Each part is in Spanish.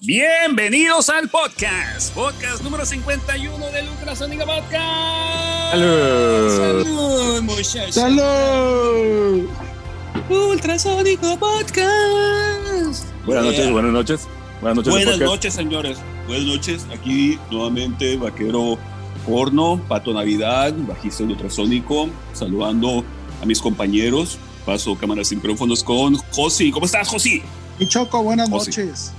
Bienvenidos al podcast, podcast número 51 del Ultrasónica Podcast. Salud. Salud, muchachos. ¡Salud! Ultrasónico Podcast. Buenas noches, Yeah. buenas noches. Buenas noches. Buenas podcast. noches, señores. Buenas noches. Aquí nuevamente Vaquero Porno, Pato Navidad, bajista de Ultrasónico, saludando a mis compañeros. Paso cámaras y micrófonos con Josi. ¿Cómo estás, Josi? Y Choco, buenas noches.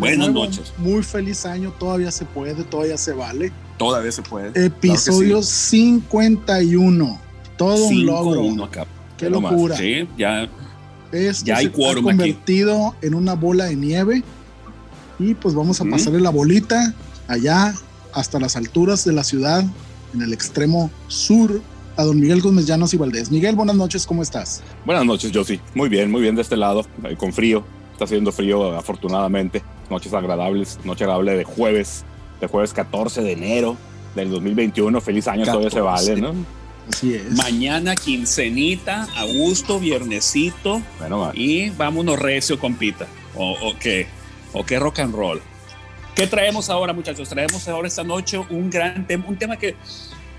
Buenas nuevo, noches. Muy feliz año, todavía se puede, todavía se vale. Todavía se puede. Episodio 51. Todo un logro. 5-1 acá. Qué Pero más, locura. Sí, ya. Esto Ya hay se quórum ha aquí. convertido en una bola de nieve. Y pues vamos a Ujú. pasarle la bolita allá hasta las alturas de la ciudad, en el extremo sur, a don Miguel Gómez Llanos y Valdés. Miguel, buenas noches, ¿cómo estás? Buenas noches, yo sí. Muy bien, muy bien de este lado, con frío. Está haciendo frío, afortunadamente. Noches agradables, noche agradable de jueves, de jueves 14 de enero del 2021. Feliz año, todavía se 14. vale, ¿no? Así es. Mañana quincenita, a gusto, viernesito Bueno, ma- y vámonos recio, compita. O, o qué, o qué rock and roll. ¿Qué traemos ahora, muchachos? Traemos ahora esta noche un gran tema, un tema que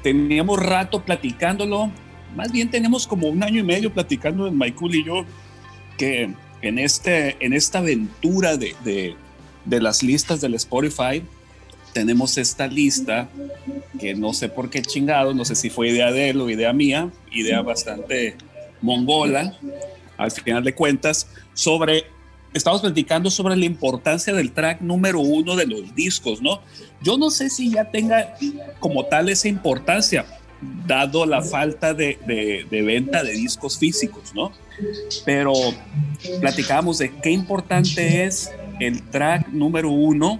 teníamos rato platicándolo. Más bien tenemos como un año y medio platicando en Michael y yo que en, este, en esta aventura de, de, de las listas del Spotify tenemos esta lista que no sé por qué chingado, no sé si fue idea de él o idea mía, idea bastante mongola, al final de cuentas, sobre, estamos platicando sobre la importancia del track número uno de los discos, ¿no? Yo no sé si ya tenga como tal esa importancia, dado la falta de, de, venta de discos físicos, ¿no? Pero platicábamos de qué importante es el track número uno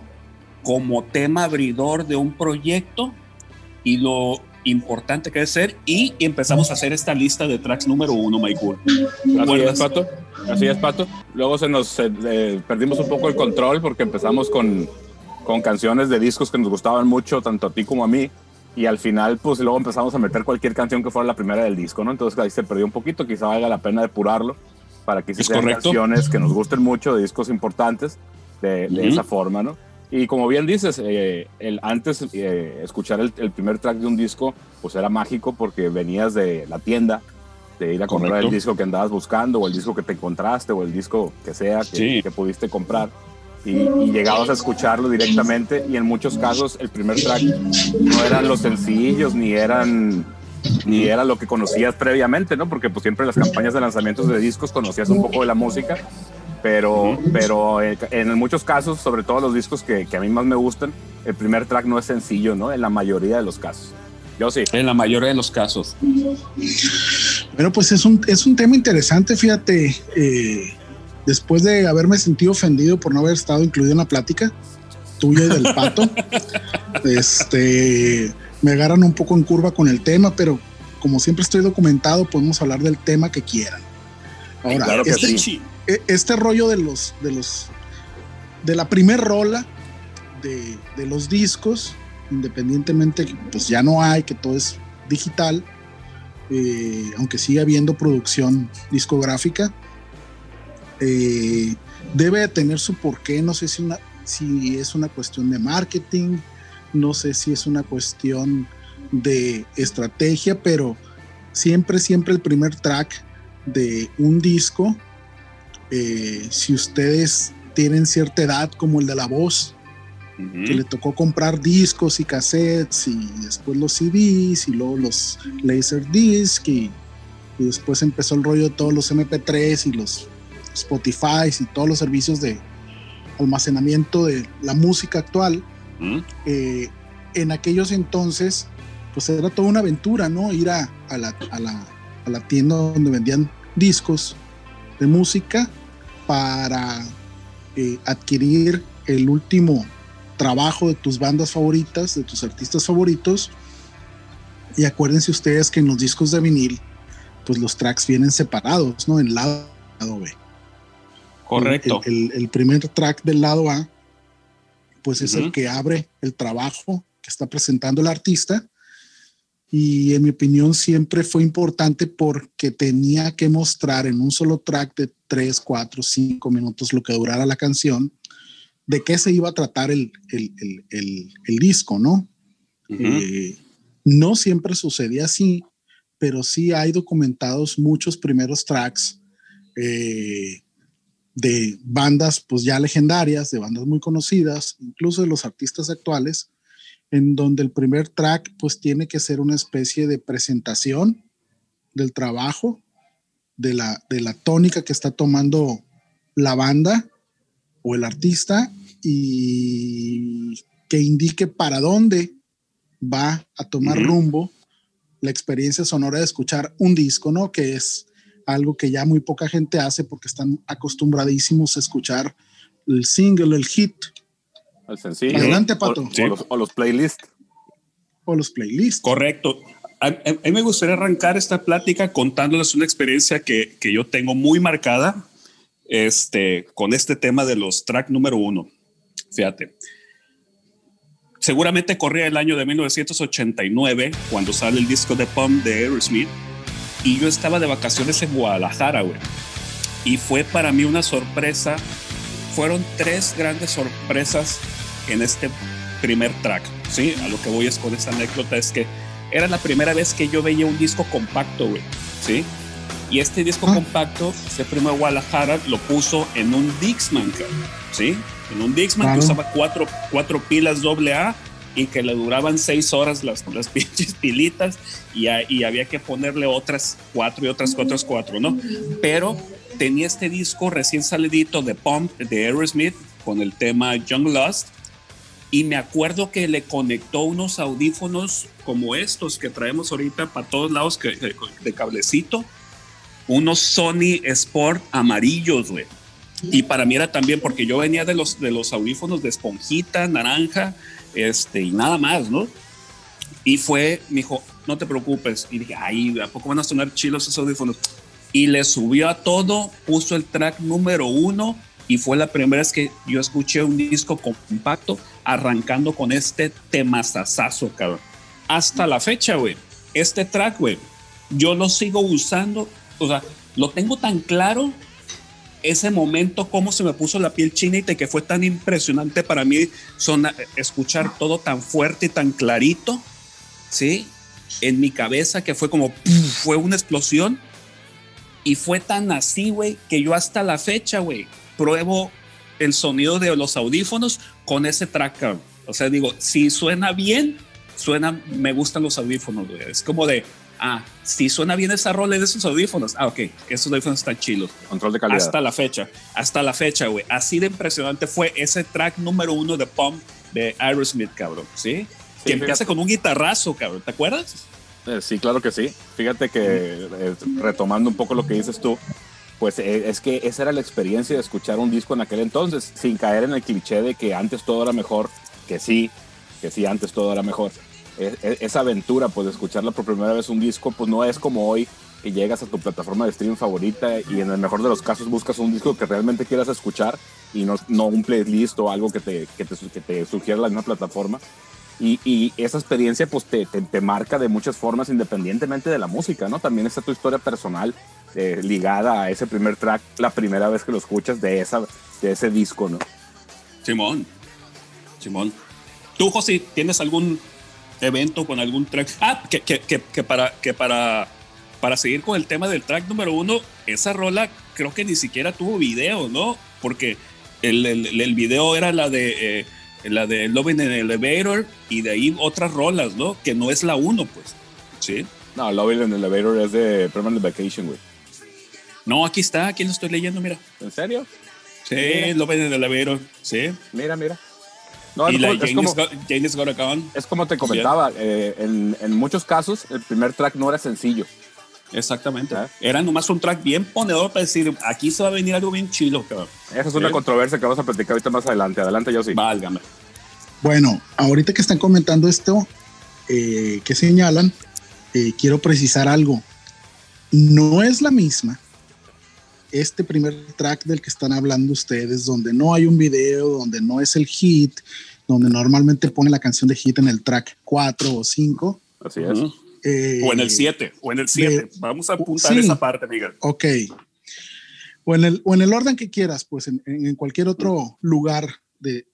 como tema abridor de un proyecto y lo importante que es ser y empezamos a hacer esta lista de tracks número uno, Michael. Así es, Pato. Así es, Pato. Luego se nos eh, eh, perdimos un poco el control porque empezamos con, con canciones de discos que nos gustaban mucho, tanto a ti como a mí. Y al final, pues luego empezamos a meter cualquier canción que fuera la primera del disco, ¿no? Entonces ahí se perdió un poquito. Quizá valga la pena depurarlo para que correcto. canciones que nos gusten mucho, de discos importantes, de, de Ujú. esa forma, ¿no? Y como bien dices, eh, el, antes eh, escuchar el, el primer track de un disco, pues era mágico porque venías de la tienda, de ir a comprar Correcto. el disco que andabas buscando, o el disco que te encontraste, o el disco que sea que, Sí. que pudiste comprar. Y, y llegabas a escucharlo directamente, y en muchos casos el primer track no eran los sencillos, ni eran ni era lo que conocías previamente, ¿no? Porque pues siempre en las campañas de lanzamientos de discos conocías un poco de la música, pero, pero en, en muchos casos, sobre todo los discos que, que a mí más me gustan, el primer track no es sencillo, ¿no? En la mayoría de los casos. Yo sí. En la mayoría de los casos. Bueno, pues es un, es un tema interesante, fíjate. eh, después de haberme sentido ofendido por no haber estado incluido en la plática tuya y del pato, este, me agarran un poco en curva con el tema, pero como siempre estoy documentado, podemos hablar del tema que quieran. Ahora, claro que este, sí. e- este rollo de los, de los, de la primer rola de, de los discos, independientemente pues ya no hay, que todo es digital, eh, aunque sigue habiendo producción discográfica, eh, debe de tener su porqué. No sé si, una, si es una cuestión de marketing, no sé si es una cuestión de estrategia, pero siempre, siempre el primer track de un disco, eh, si ustedes tienen cierta edad como el de la voz, que le tocó comprar discos y cassettes y después los CDs y luego los Laserdisc y, y después empezó el rollo de todos los MP3 y los Spotify y todos los servicios de almacenamiento de la música actual. ¿Mm? Eh, en aquellos entonces, pues era toda una aventura, ¿no? Ir a, a la, a la- a la tienda donde vendían discos de música para eh, adquirir el último trabajo de tus bandas favoritas, de tus artistas favoritos. Y acuérdense ustedes que en los discos de vinil, pues los tracks vienen separados, ¿no? En lado B. Correcto. El, el- el primer track del lado A, pues es el que abre el trabajo que está presentando el artista. Y en mi opinión siempre fue importante porque tenía que mostrar en un solo track de 3, 4, 5 minutos lo que durara la canción, de qué se iba a tratar el, disco, ¿no? Eh, no siempre sucedía así, pero sí hay documentados muchos primeros tracks eh, de bandas pues ya legendarias, de bandas muy conocidas, incluso de los artistas actuales, en donde el primer track pues tiene que ser una especie de presentación del trabajo, de la, de la tónica que está tomando la banda o el artista y que indique para dónde va a tomar rumbo la experiencia sonora de escuchar un disco, ¿no? Que es algo que ya muy poca gente hace porque están acostumbradísimos a escuchar el single, el hit. El sencillo. Adelante, Pato. O, los, playlists. O los playlists. Correcto. A, mí me gustaría arrancar esta plática contándoles una experiencia que, que yo tengo muy marcada este, con este tema de los track número uno. Fíjate. Seguramente corría el año de 1989 cuando sale el disco de Pump de Aerosmith y yo estaba de vacaciones en Guadalajara, güey. Y fue para mí una sorpresa. Fueron tres grandes sorpresas en este primer track. Sí, a lo que voy es con esta anécdota es que era la primera vez que yo veía un disco compacto, güey. Sí. Y este disco ah. compacto, ese primo de Guadalajara lo puso en un Dixman, ¿sí? En un Dixman que usaba cuatro, cuatro pilas AA y que le duraban seis horas las, las pinches pilitas y, había que ponerle otras cuatro y otras cuatro, cuatro, ¿no? Pero tenía este disco recién salidito de Pump de Aerosmith con el tema Young Lost y me acuerdo que le conectó unos audífonos como estos que traemos ahorita para todos lados de, cablecito, unos Sony Sport amarillos, güey. Y para mí era también porque yo venía de los, de los audífonos de esponjita, naranja, este, y nada más, ¿no? Y fue, me dijo, no te preocupes. Y dije, ay, ¿a poco van a sonar chilos esos audífonos? Y le subió a todo, puso el track número uno y fue la primera vez que yo escuché un disco compacto arrancando con este temazazazo, cabrón. Hasta la fecha, güey. Este track, güey, yo lo sigo usando, o sea, lo tengo tan claro ese momento, cómo se me puso la piel chinita y que fue tan impresionante para mí escuchar todo tan fuerte y tan clarito, ¿sí? En mi cabeza que fue como, fue una explosión y fue tan así, güey, que yo hasta la fecha, güey, pruebo el sonido de los audífonos con ese track. O sea, digo, si suena bien, suena, me gustan los audífonos, güey. Es como de, ah, si suena bien esa rola de esos audífonos, ah, ok, esos audífonos están chilos. Control de calidad. Hasta la fecha, hasta la fecha, güey. Así de impresionante fue ese track número uno de Pump de Aerosmith, cabrón, ¿sí? que empieza con un guitarrazo, cabrón, ¿te acuerdas? Eh, sí, claro que sí. Fíjate que eh, retomando un poco lo que dices tú, pues eh, es que esa era la experiencia de escuchar un disco en aquel entonces, sin caer en el cliché de que antes todo era mejor, que sí, que sí, antes todo era mejor. E, e, esa aventura, pues de escucharla por primera vez un disco, pues no es como hoy que llegas a tu plataforma de streaming favorita y en el mejor de los casos buscas un disco que realmente quieras escuchar y no, no un playlist o algo que te, que te, que te sugiera la misma plataforma. Y, y, esa experiencia pues te, te, marca de muchas formas independientemente de la música, ¿no? También está tu historia personal eh, ligada a ese primer track, la primera vez que lo escuchas de, esa, de ese disco, ¿no? Simón, Simón. ¿Tú, José, tienes algún evento con algún track. Ah, que, que, que, para, que para, para seguir con el tema del track número uno, esa rola creo que ni siquiera tuvo video, ¿no? Porque el, el, video era la de, eh, la de Loving in the Elevator y de ahí otras rolas, ¿no? Que no es la uno, pues. Sí. No, Loving in the Elevator es de Permanent Vacation, güey. No, aquí está, aquí lo estoy leyendo, mira. ¿En serio? Sí, Loving in the Elevator, sí. Mira, mira. No, y es, como, es como te comentaba, eh, en, en, muchos casos el primer track no era sencillo. Exactamente. Era nomás un track bien ponedor para decir, aquí se va a venir algo bien chilo. Cabrón. Esa es una controversia que vamos a platicar ahorita más adelante. Adelante, yo sí. Válgame. Bueno, ahorita que están comentando esto, eh, que señalan, eh, quiero precisar algo. No es la misma este primer track del que están hablando ustedes, donde no hay un video, donde no es el hit, donde normalmente pone la canción de hit en el track 4 o 5. Así es. Eh, o en el 7, o en el 7. Vamos a apuntar esa parte, Miguel. Ok. O en, el, o en el orden que quieras, pues en, en cualquier otro lugar del,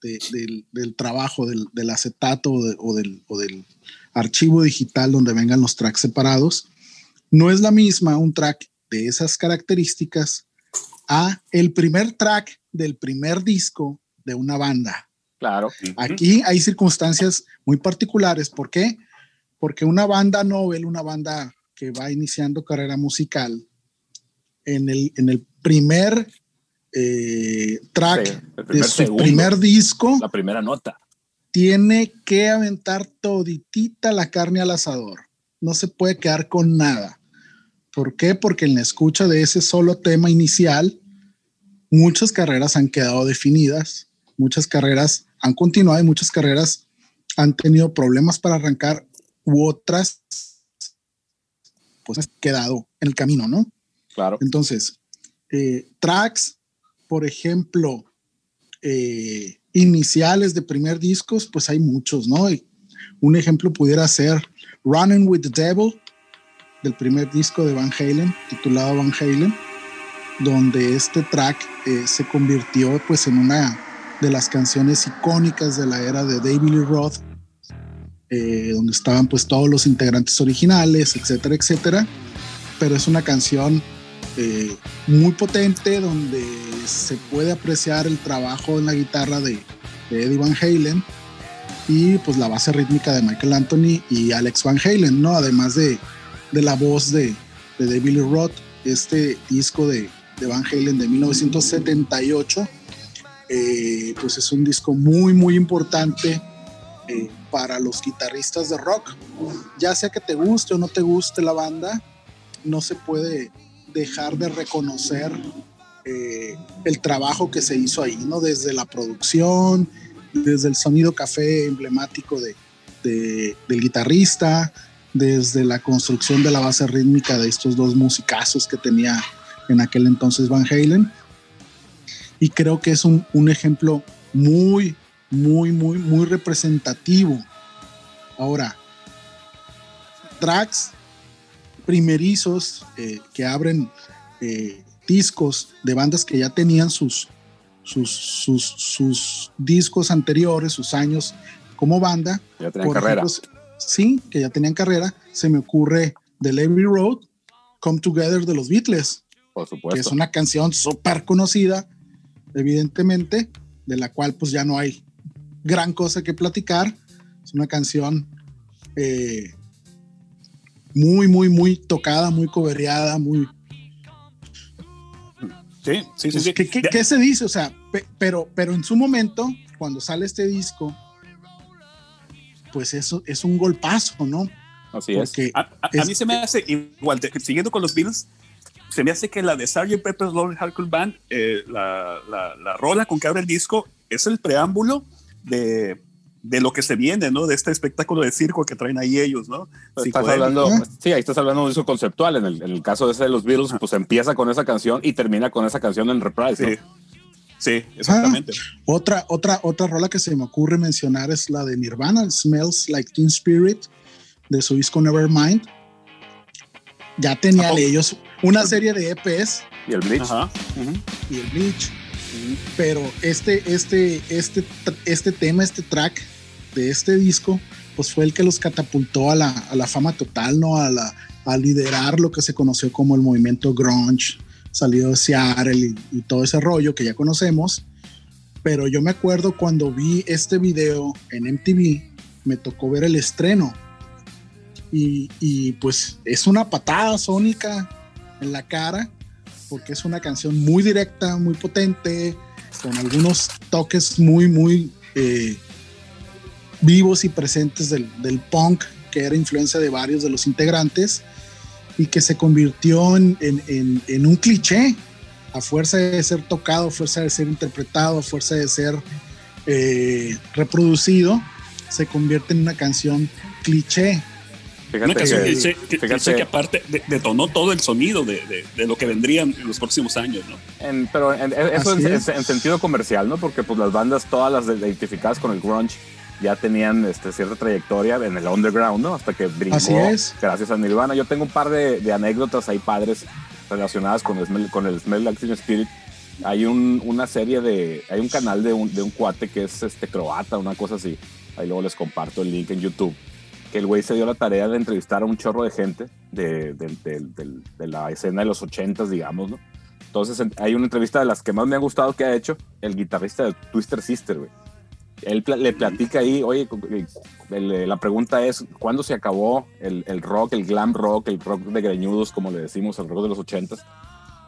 del, trabajo, del, del acetato o, del, o del archivo digital donde vengan los tracks separados, no es la misma un track de esas características a el primer track del primer disco de una banda. Claro. Aquí hay circunstancias muy particulares. ¿Por qué? Porque una banda novel, una banda que va iniciando carrera musical, en el, en el primer eh, track de su primer disco, la primera nota, tiene que aventar toditita la carne al asador. No se puede quedar con nada. ¿Por qué? Porque en la escucha de ese solo tema inicial, muchas carreras han quedado definidas, muchas carreras han continuado y muchas carreras han tenido problemas para arrancar u otras pues han quedado en el camino, ¿no? Claro. Entonces, eh, tracks, por ejemplo, eh, iniciales de primer discos, pues hay muchos, ¿no? un ejemplo pudiera ser Running with the Devil, del primer disco de Van Halen, titulado Van Halen, donde este track eh, se convirtió pues en una de las canciones icónicas de la era de David Lee Roth, eh, donde estaban pues todos los integrantes originales, etcétera, etcétera. Pero es una canción eh, muy potente donde se puede apreciar el trabajo en la guitarra de, de, Eddie Van Halen y pues la base rítmica de Michael Anthony y Alex Van Halen, ¿no? Además de, de la voz de, de Roth, este disco de, de Van Halen de 1978, eh, pues es un disco muy, muy importante eh, para los guitarristas de rock. Ya sea que te guste o no te guste la banda, no se puede dejar de reconocer eh, el trabajo que se hizo ahí, ¿no? Desde la producción, desde el sonido café emblemático de, del guitarrista, desde la construcción de la base rítmica de estos dos musicazos que tenía en aquel entonces Van Halen. Y creo que es un, un ejemplo muy, muy, muy, muy representativo. Ahora, tracks primerizos eh, que abren eh, discos de bandas que ya tenían sus, sus, sus, sus, discos anteriores, sus años como banda. Ya tenían carrera. Sí, que ya tenían carrera. Se me ocurre The Levy Road, Come Together de los Beatles. Por supuesto. Que es una canción súper conocida, evidentemente, de la cual pues ya no hay gran cosa que platicar. Es una canción eh, muy, muy, muy tocada, muy cobereada, muy... Sí, sí, sí. Pues, ¿qué, se dice? O sea, pero, pero en su momento, cuando sale este disco, pues eso es un golpazo, ¿no? Así es. A, mí se me hace igual, siguiendo con los Beatles, se me hace que la de Sgt. Pepper's Lonely Hearts Band, eh, la, la, la, rola con que abre el disco, es el preámbulo de, de lo que se viene, ¿no? De este espectáculo de circo que traen ahí ellos, ¿no? Estás hablando, sí, ahí estás hablando de un disco conceptual. En el, en el caso de ese de los Beatles, pues empieza con esa canción y termina con esa canción en reprise. Sí. Sí, exactamente. Ah, otra, otra, otra rola que se me ocurre mencionar es la de Nirvana, Smells Like Teen Spirit, de su disco Nevermind. Ya tenían ellos una serie de EPs. Y el Bleach. Y el Bleach. Pero este, este, este, este tema, este track de este disco, pues fue el que los catapultó a la, a la fama total, ¿no? A, la, a liderar lo que se conoció como el movimiento grunge, salido de Seattle y, todo ese rollo que ya conocemos. Pero yo me acuerdo cuando vi este video en MTV, me tocó ver el estreno. Y, y pues es una patada sónica en la cara porque es una canción muy directa, muy potente, con algunos toques muy, muy eh, vivos y presentes del, del, punk, que era influencia de varios de los integrantes, y que se convirtió en, en, en, un cliché, a fuerza de ser tocado, a fuerza de ser interpretado, a fuerza de ser eh, reproducido, se convierte en una canción cliché Fíjate que, fíjate, que aparte detonó todo el sonido de, de, lo que vendrían en los próximos años, ¿no? pero eso en, sentido comercial, ¿no? Porque pues las bandas, todas las identificadas con el grunge, ya tenían este, cierta trayectoria en el underground, ¿no? Hasta que brincó gracias a Nirvana. Yo tengo un par de, anécdotas ahí padres relacionadas con el, con el Smell Teen Spirit. hay un, una serie de, hay un canal de un, de un cuate que es este croata, una cosa así. Ahí luego les comparto el link en YouTube. Que el güey se dio la tarea de entrevistar a un chorro de gente de, de, de, de la escena de los ochentas, digamos, ¿no? Entonces hay una entrevista de las que más me ha gustado que ha hecho el guitarrista de Twister Sister, güey. Él le platica ahí, oye, la pregunta es, ¿cuándo se acabó el, rock, el glam rock, el rock de greñudos, como le decimos, el rock de los ochentas?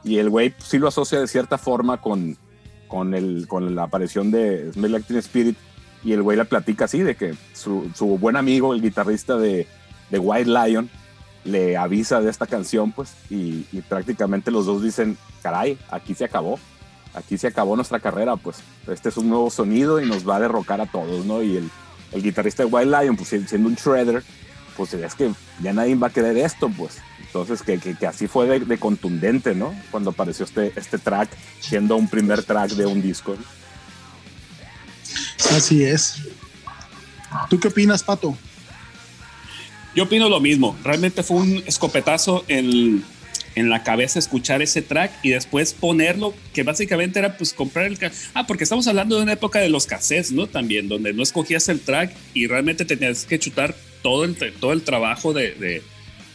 Y el güey sí lo asocia de cierta forma con, con, el, con la aparición de Smell Teen Spirit. Y el güey la platica así, de que su, su buen amigo, el guitarrista de, de, White Lion, le avisa de esta canción, pues, y, y, prácticamente los dos dicen, caray, aquí se acabó, aquí se acabó nuestra carrera, pues, este es un nuevo sonido y nos va a derrocar a todos, ¿no? Y el, el guitarrista de White Lion, pues, siendo un shredder, pues es que ya nadie va a querer esto, pues. Entonces, que, que, que así fue de, de, contundente, ¿no? Cuando apareció este, este track, siendo un primer track de un disco. Así es. ¿Tú qué opinas, Pato? Yo opino lo mismo. Realmente fue un escopetazo en, en la cabeza escuchar ese track y después ponerlo, que básicamente era pues comprar el... Ah, porque estamos hablando de una época de los cassettes, ¿no? También, donde no escogías el track y realmente tenías que chutar todo el, todo el trabajo de,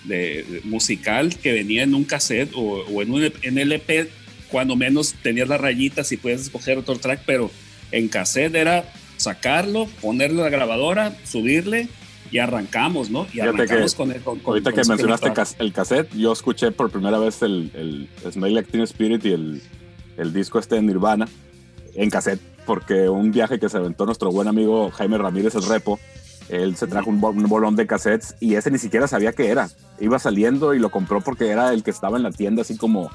de musical que venía en un cassette o, en un en LP, cuando menos tenías las rayitas y puedes escoger otro track, pero en cassette era sacarlo, ponerlo a la grabadora, subirle y arrancamos, ¿no? Y arrancamos que, con, el, con, Ahorita con que mencionaste cas el cassette, yo escuché por primera vez el, el Smell Like Teen Spirit y el, el disco este de Nirvana en cassette, porque un viaje que se aventó nuestro buen amigo Jaime Ramírez, el repo, él se trajo un, un, bolón de cassettes y ese ni siquiera sabía qué era. Iba saliendo y lo compró porque era el que estaba en la tienda, así como.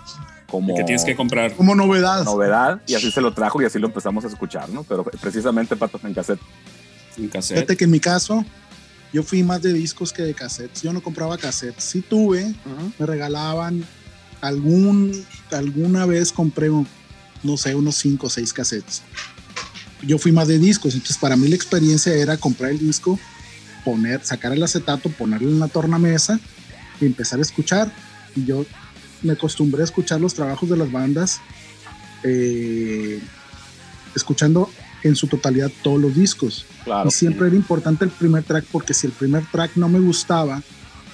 como que tienes que comprar. Como novedad. Novedad, y así se lo trajo y así lo empezamos a escuchar, ¿no? Pero precisamente Pato en cassette. En cassette. Fíjate que en mi caso, yo fui más de discos que de cassettes. Yo no compraba cassettes. Sí tuve, uh -huh. me regalaban algún. Alguna vez compré, no sé, unos 5 o 6 cassettes yo fui más de discos, entonces para mí la experiencia era comprar el disco, poner, sacar el acetato, ponerlo en la tornamesa y empezar a escuchar. Y yo me acostumbré a escuchar los trabajos de las bandas, eh, escuchando en su totalidad todos los discos. Claro, y siempre era importante el primer track porque si el primer track no me gustaba,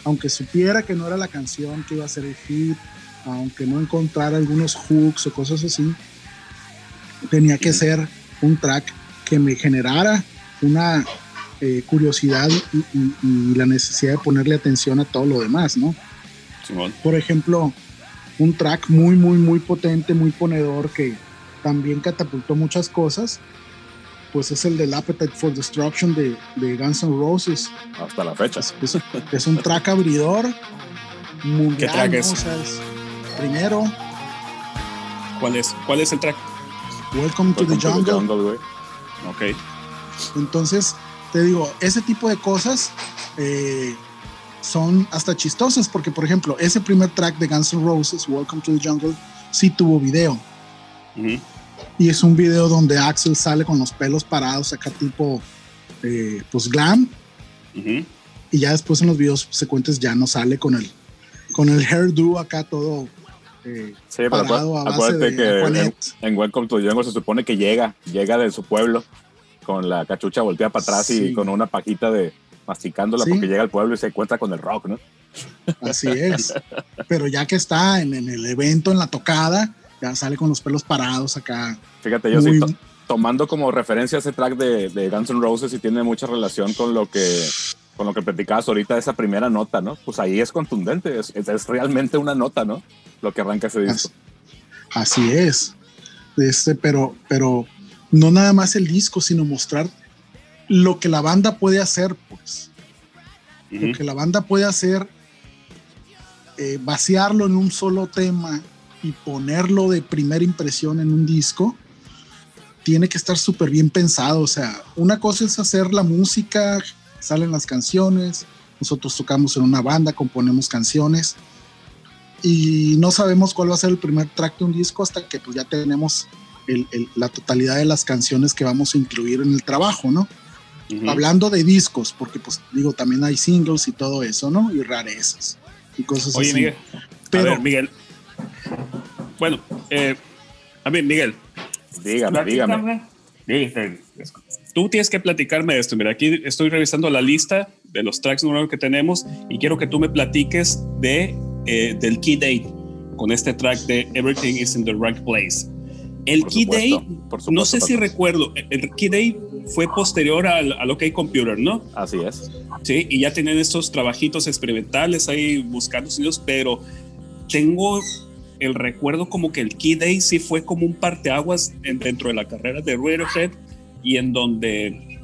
aunque supiera que no era la canción que iba a ser el hit, aunque no encontrara algunos hooks o cosas así, tenía que ser un track que me generara una eh, curiosidad y, y, y, la necesidad de ponerle atención a todo lo demás, ¿no? Simón. Por ejemplo, un track muy, muy, muy potente, muy ponedor que también catapultó muchas cosas, pues es el del Appetite for Destruction de, de Guns N' Roses. Hasta la fecha. Es, es, es un track abridor mundial. ¿Qué track ¿no? es? O sea, es primero. ¿Cuál es? ¿Cuál es el track? Welcome, to, the jungle. jungle ok. Entonces, te digo, ese tipo de cosas eh, son hasta chistosas, porque, por ejemplo, ese primer track de Guns N' Roses, Welcome to the Jungle, sí tuvo video. Uh -huh. Y es un video donde Axel sale con los pelos parados, acá tipo, eh, pues glam. Uh -huh. Y ya después en los videos secuentes ya no sale con el, con el hairdo acá todo eh, sí, pero parado a base acuérdate de que en, en, Welcome to Jungle se supone que llega, llega de su pueblo con la cachucha volteada para atrás Sí. y con una pajita de masticándola Sí. porque llega al pueblo y se encuentra con el rock, ¿no? Así es. Pero ya que está en, en, el evento, en la tocada, ya sale con los pelos parados acá. Fíjate, yo Muy- sí, to- tomando como referencia ese track de, de Guns N' Roses y tiene mucha relación con lo que con lo que platicabas ahorita esa primera nota, ¿no? Pues ahí es contundente, es, es- es realmente una nota, ¿no? Lo que arranca ese disco. Así es. Este, pero, pero no nada más el disco, sino mostrar lo que la banda puede hacer, pues. Uh -huh. Lo que la banda puede hacer, eh, vaciarlo en un solo tema y ponerlo de primera impresión en un disco, tiene que estar súper bien pensado. O sea, una cosa es hacer la música, salen las canciones, nosotros tocamos en una banda, componemos canciones y no sabemos cuál va a ser el primer track de un disco hasta que pues ya tenemos el, el, la totalidad de las canciones que vamos a incluir en el trabajo, ¿no? Uh -huh. Hablando de discos, porque pues digo, también hay singles y todo eso, ¿no? Y rarezas y cosas Oye, así. Miguel, Pero, a ver, Miguel, bueno, eh, A ver, Miguel. Dígame, dígame. Tú tienes que platicarme esto. Mira, aquí estoy revisando la lista de los tracks nuevos que tenemos y quiero que tú me platiques de, eh, del Key Day con este track de Everything is in the Right Place. El Key Day, no sé si recuerdo, el Key Day fue posterior al, al OK Computer, ¿no? Así es. Sí, y ya tienen estos trabajitos experimentales ahí buscando sonidos, pero tengo el recuerdo como que el Key Day sí fue como un parteaguas dentro de la carrera de Radiohead y en donde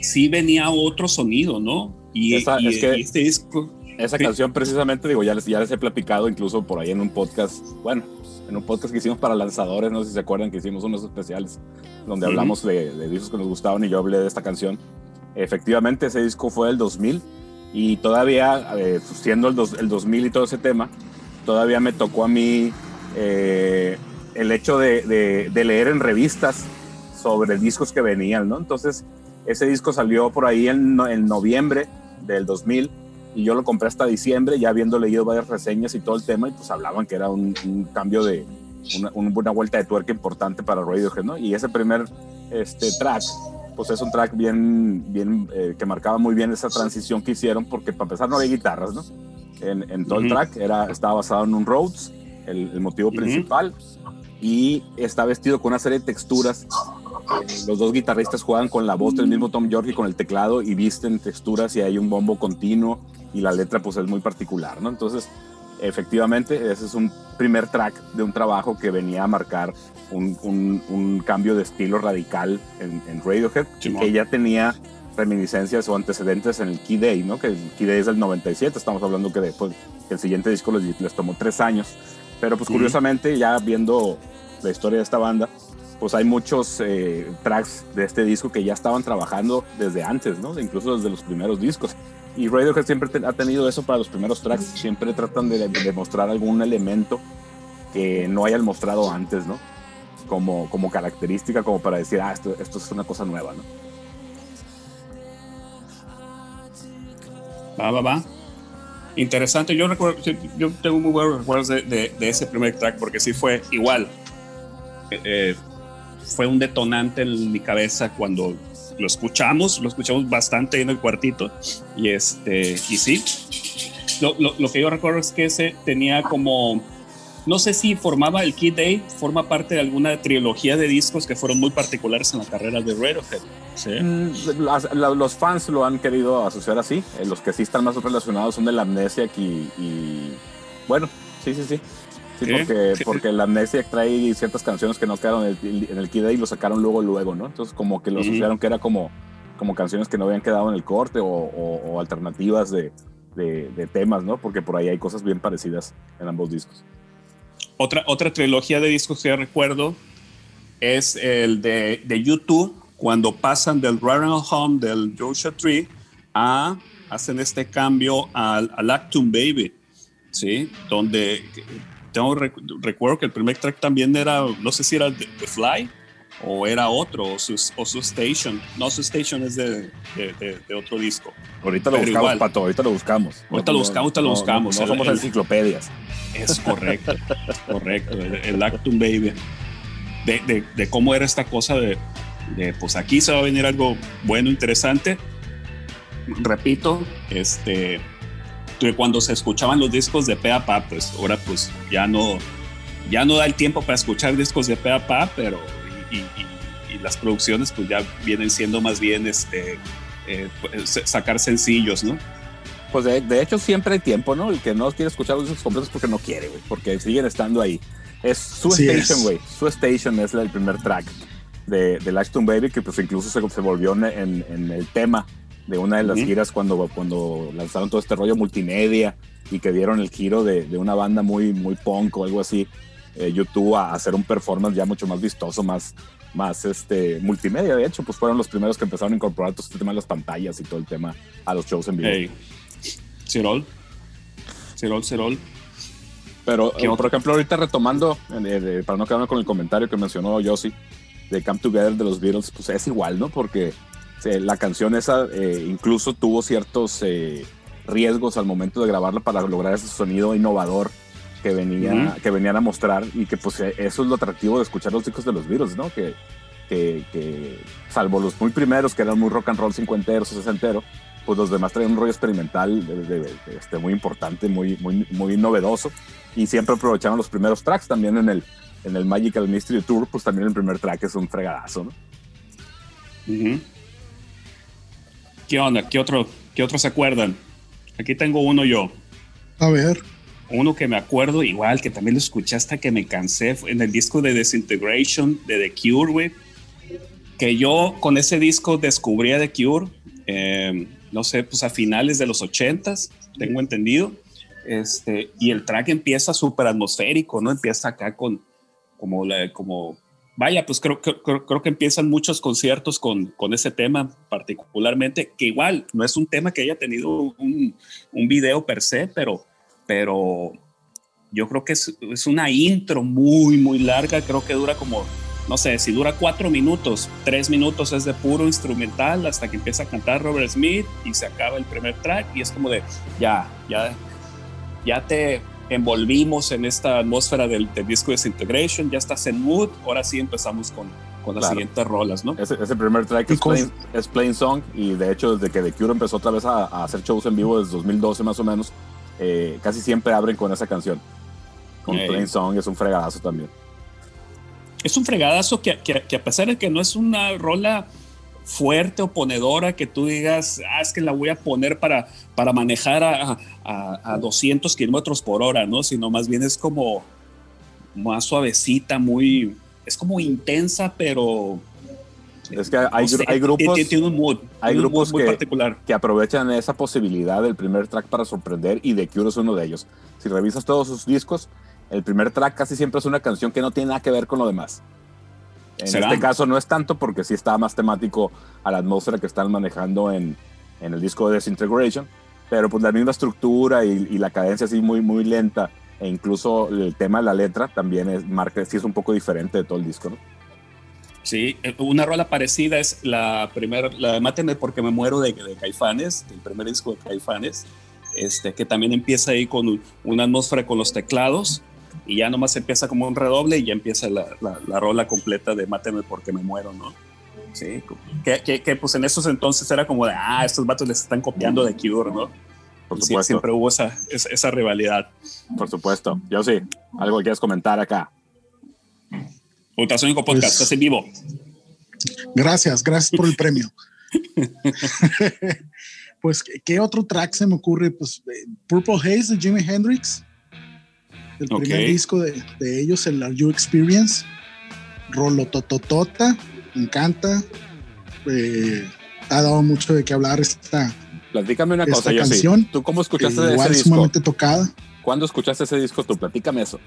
sí venía otro sonido, ¿no? Y, Esa, es que este disco... Esa canción precisamente, digo, ya les, ya les he platicado incluso por ahí en un podcast, bueno, en un podcast que hicimos para lanzadores, no sé si se acuerdan que hicimos unos especiales donde hablamos de, de, discos que nos gustaban y yo hablé de esta canción. Efectivamente, ese disco fue del 2000 y todavía, eh, pues, siendo el, dos, el 2000 y todo ese tema, todavía me tocó a mí eh, el hecho de, leer en revistas sobre discos que venían, ¿no? Entonces, ese disco salió por ahí en, noviembre del 2000 y yo lo compré hasta diciembre, ya habiendo leído varias reseñas y todo el tema, y pues hablaban que era un, cambio de una, una, vuelta de tuerca importante para Radiohead, ¿no? Y ese primer este, track, pues es un track bien, bien eh, que marcaba muy bien esa transición que hicieron, porque para empezar no había guitarras, ¿no? En, en todo uh -huh. el track era, estaba basado en un Rhodes, el, el motivo uh -huh. principal, y está vestido con una serie de texturas los dos guitarristas juegan con la voz del mismo Tom York y con el teclado y visten texturas y hay un bombo continuo y la letra pues es muy particular, ¿no? Entonces, efectivamente, ese es un primer track de un trabajo que venía a marcar un, un, un cambio de estilo radical en, en Radiohead, que ya tenía reminiscencias o antecedentes en el Key Day, ¿no? Que el Key Day es del 97, estamos hablando que después el siguiente disco les, les tomó tres años, pero pues curiosamente, uh -huh. ya viendo la historia de esta banda, pues hay muchos eh, tracks de este disco que ya estaban trabajando desde antes, ¿no? Incluso desde los primeros discos. Y Radiohead siempre te, ha tenido eso para los primeros tracks. Siempre tratan de, de, mostrar algún elemento que no hayan mostrado antes, ¿no? Como, como característica, como para decir, ah, esto, esto es una cosa nueva, ¿no? Va, va, va. Interesante. Yo recuerdo, yo tengo muy buenos recuerdos de, de, de ese primer track porque sí fue igual. Eh, fue un detonante en mi cabeza cuando lo escuchamos, lo escuchamos bastante en el cuartito y este y sí, lo, lo, lo, que yo recuerdo es que ese tenía como, no sé si formaba el Kid Day, forma parte de alguna trilogía de discos que fueron muy particulares en la carrera de Radiohead. ¿Sí? Mm, los fans lo han querido asociar así, eh, los que sí están más relacionados son de la Amnesia y, y bueno, sí, sí, sí. Sí, porque, porque la Amnesia trae ciertas canciones que no quedaron en el, en el Kid y lo sacaron luego, luego, ¿no? Entonces, como que lo asociaron que era como, como canciones que no habían quedado en el corte o, o, o alternativas de, de, de, temas, ¿no? Porque por ahí hay cosas bien parecidas en ambos discos. Otra, otra trilogía de discos que recuerdo es el de, de YouTube, cuando pasan del Royal Home del Joshua Tree a hacen este cambio al, al Actum Baby, ¿sí? Donde tengo, recuerdo que el primer track también era, no sé si era The, The Fly o era otro, o su, o su Station. No, su Station es de, de, de, de otro disco. Ahorita lo Pero buscamos, igual. Pato, ahorita lo buscamos. Ahorita lo buscamos, ahorita lo buscamos. No, no somos el, enciclopedias. Es correcto, correcto. El, el, Actum Baby. De, de, cómo era esta cosa de, de, pues aquí se va a venir algo bueno, interesante. Repito, este que cuando se escuchaban los discos de Peapa, pues ahora pues ya no, ya no da el tiempo para escuchar discos de Peapa, pero y, y, y, las producciones pues ya vienen siendo más bien este, eh, sacar sencillos, ¿no? Pues de, de, hecho siempre hay tiempo, ¿no? El que no quiere escuchar los discos completos porque no quiere, güey, porque siguen estando ahí. Es Su sí Station, güey. Su Station es el primer track de, de Ashton Baby, que pues incluso se, se volvió en, en, el tema de una de las uh -huh. giras cuando, cuando lanzaron todo este rollo multimedia y que dieron el giro de, de una banda muy, muy punk o algo así, eh, YouTube a hacer un performance ya mucho más vistoso, más, más este, multimedia. De hecho, pues fueron los primeros que empezaron a incorporar todo este tema de las pantallas y todo el tema a los shows en vivo. Hey. Cirol. Cirol, Cirol. Pero, por ejemplo, ahorita retomando, eh, para no quedarme con el comentario que mencionó Yossi, de Come Together de los Beatles, pues es igual, ¿no? Porque eh, la canción esa eh, incluso tuvo ciertos eh, riesgos al momento de grabarla para lograr ese sonido innovador que, venía, que venían a mostrar y que pues eso es lo atractivo de escuchar los discos de los Beatles, ¿no? Que, que, salvo los muy primeros que eran muy rock and roll cincuenteros o sesentero, pues los demás traían un rollo experimental este, muy importante, muy, muy, muy novedoso y siempre aprovecharon los primeros tracks también en el, en el Magical Mystery Tour, pues también el primer track es un fregadazo, ¿no? ¿Qué onda? ¿Qué otro, ¿Qué otros se acuerdan? Aquí tengo uno yo. A ver. Uno que me acuerdo igual, que también lo escuché hasta que me cansé, en el disco de Disintegration de The Cure, güey. Que yo con ese disco descubrí a The Cure, eh, no sé, pues a finales de los ochentas, tengo entendido. Este, y el track empieza súper atmosférico, ¿no? Empieza acá con como, la, como vaya, pues creo, creo, creo, que empiezan muchos conciertos con, con, ese tema particularmente, que igual no es un tema que haya tenido un, un video per se, pero, pero yo creo que es, es, una intro muy, muy larga, creo que dura como, no sé, si dura cuatro minutos, tres minutos es de puro instrumental hasta que empieza a cantar Robert Smith y se acaba el primer track y es como de, ya, ya, ya te envolvimos en esta atmósfera del, disco Disintegration, ya estás en mood, ahora sí empezamos con, con las siguientes rolas, ¿no? Ese, primer track es plain, Song y de hecho desde que The Cure empezó otra vez a, hacer shows en vivo desde 2012 más o menos, eh, casi siempre abren con esa canción. Con Plain Song es un fregadazo también. Es un fregadazo que, que, que a pesar de que no es una rola fuerte o ponedora que tú digas, ah, es que la voy a poner para, para manejar a, a, 200 kilómetros por hora, ¿no? Sino más bien es como más suavecita, muy, es como intensa, pero... Es que hay, hay grupos, tiene, un mood, hay grupos muy que, particular. que aprovechan esa posibilidad del primer track para sorprender y The Cure es uno de ellos. Si revisas todos sus discos, el primer track casi siempre es una canción que no tiene nada que ver con lo demás. En este caso no es tanto porque sí está más temático a la atmósfera que están manejando en, en el disco de Disintegration, pero pues la misma estructura y, la cadencia así muy, muy lenta e incluso el tema de la letra también es, marca, sí es un poco diferente de todo el disco, ¿no? Sí, eh, una rola parecida es la primera, la de Máteme porque me muero de, de Caifanes, el primer disco de Caifanes, este, que también empieza ahí con una atmósfera con los teclados y ya nomás empieza como un redoble y ya empieza la, la, rola completa de Máteme porque me muero, ¿no? Sí, que, que, pues en esos entonces era como de, ah, estos vatos les están copiando de Cure, ¿no? Por supuesto. siempre hubo esa, esa, rivalidad. Por supuesto. Yo sí. ¿Algo que quieras comentar acá? Ultrasónico Podcast, pues, estás en vivo. Gracias, gracias por el premio. pues, ¿qué otro track se me ocurre? Pues, eh, Purple Haze de Jimi Hendrix el primer disco de, ellos, el Are You Experience. Rolotototota, me encanta. Eh, ha dado mucho de qué hablar esta, Platícame una cosa, canción. ¿Tú cómo escuchaste ese igual disco? sumamente tocada. ¿Cuándo escuchaste ese disco tú? Platícame eso.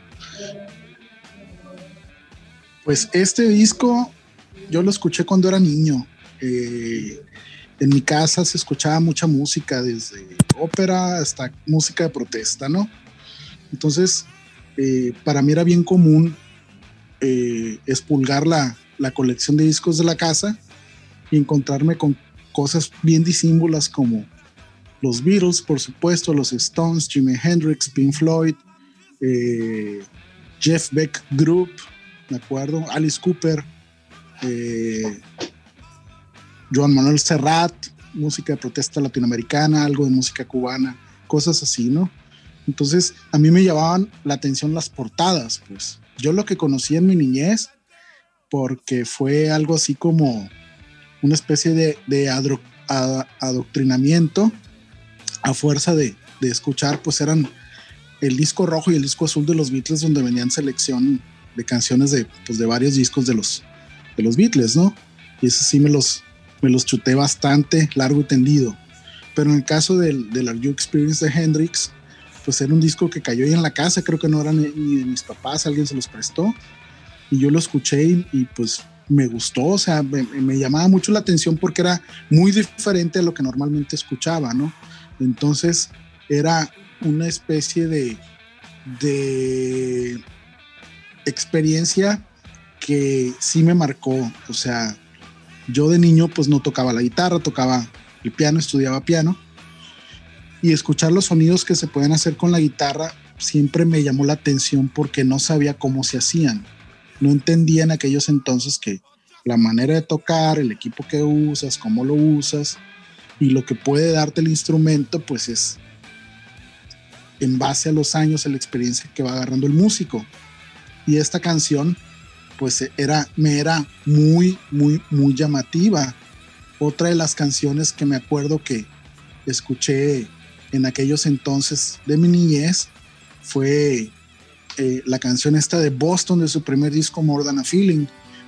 Pues este disco yo lo escuché cuando era niño. Eh, en mi casa se escuchaba mucha música, desde ópera hasta música de protesta, ¿no? Entonces, eh, para mí era bien común eh, expulgar la, la, colección de discos de la casa y encontrarme con cosas bien disímbolas como los Beatles, por supuesto, los Stones, Jimi Hendrix, Pink Floyd, eh, Jeff Beck Group, me acuerdo, Alice Cooper, Joan Manuel Serrat, música de protesta latinoamericana, algo de música cubana, cosas así, ¿no? Entonces, a mí me llamaban la atención las portadas, pues. Yo lo que conocí en mi niñez, porque fue algo así como una especie de, adoctrinamiento a fuerza de, escuchar, pues eran el disco rojo y el disco azul de los Beatles, donde venían selección de canciones de, pues, de varios discos de los, de los Beatles, ¿no? Y eso sí me los, me los chuté bastante largo y tendido. Pero en el caso del, del Are You Experience de Hendrix, pues era un disco que cayó ahí en la casa, creo que no eran ni de mis papás, alguien se los prestó y yo lo escuché y, pues me gustó, o sea, me, llamaba mucho la atención porque era muy diferente a lo que normalmente escuchaba, ¿no? Entonces era una especie de, de experiencia que sí me marcó, o sea, yo de niño pues no tocaba la guitarra, tocaba el piano, estudiaba piano y escuchar los sonidos que se pueden hacer con la guitarra, siempre me llamó la atención porque no sabía cómo se hacían. No entendía en aquellos entonces que la manera de tocar, el equipo que usas, cómo lo usas y lo que puede darte el instrumento, pues es en base a los años, a la experiencia que va agarrando el músico. Y esta canción, pues era, me era muy, muy, muy llamativa. Otra de las canciones que me acuerdo que escuché en aquellos entonces de mi niñez fue eh, la canción esta de Boston de su primer disco More Than a Feeling,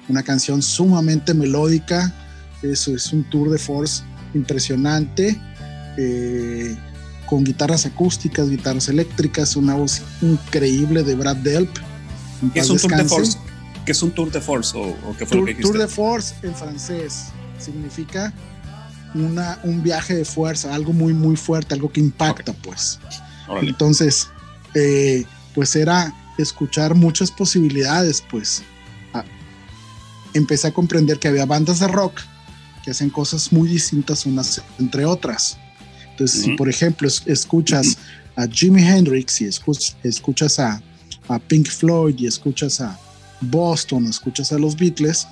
una canción sumamente melódica, eso es un tour de force impresionante, eh, con guitarras acústicas, guitarras eléctricas, una voz increíble de Brad Delp. ¿Qué es un tour de force? ¿Qué es un tour de force? ¿O, qué fue tour, lo que tour de force en francés significa una, un viaje de fuerza, algo muy, muy fuerte, algo que impacta, pues. Entonces, eh, pues era escuchar muchas posibilidades, pues. empecé a comprender que había bandas de rock que hacen cosas muy distintas unas entre otras. Entonces, si por ejemplo escuchas a Jimi Hendrix y escuchas, escuchas a, a, Pink Floyd y escuchas a Boston, escuchas a los Beatles,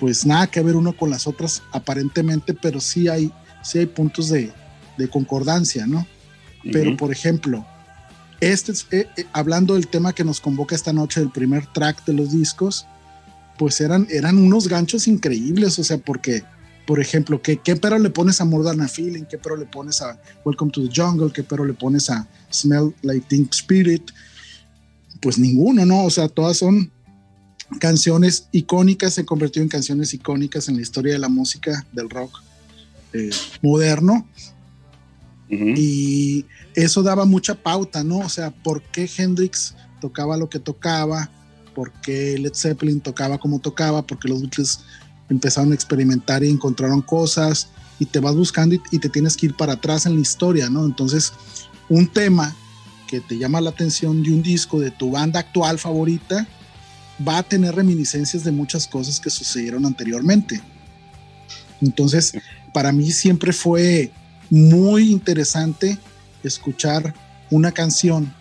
pues nada que ver uno con las otras aparentemente, pero sí hay, sí hay puntos de, de concordancia, ¿no? Pero por ejemplo, este, eh, eh, hablando del tema que nos convoca esta noche, del primer track de los discos, pues eran, eran unos ganchos increíbles, o sea, porque, por ejemplo, ¿qué, qué pero le pones a More Than a Feeling? ¿Qué pero le pones a Welcome to the Jungle? ¿Qué pero le pones a Smell Like Teen Spirit? Pues ninguno, ¿no? O sea, todas son canciones icónicas, se convirtió en canciones icónicas en la historia de la música del rock eh, moderno. Y eso daba mucha pauta, ¿no? O sea, ¿por qué Hendrix tocaba lo que tocaba? ¿Por qué Led Zeppelin tocaba como tocaba? Porque los Beatles empezaron a experimentar y encontraron cosas y te vas buscando y, te tienes que ir para atrás en la historia, ¿no? Entonces, un tema que te llama la atención de un disco de tu banda actual favorita va a tener reminiscencias de muchas cosas que sucedieron anteriormente. Entonces, para mí siempre fue muy interesante escuchar una canción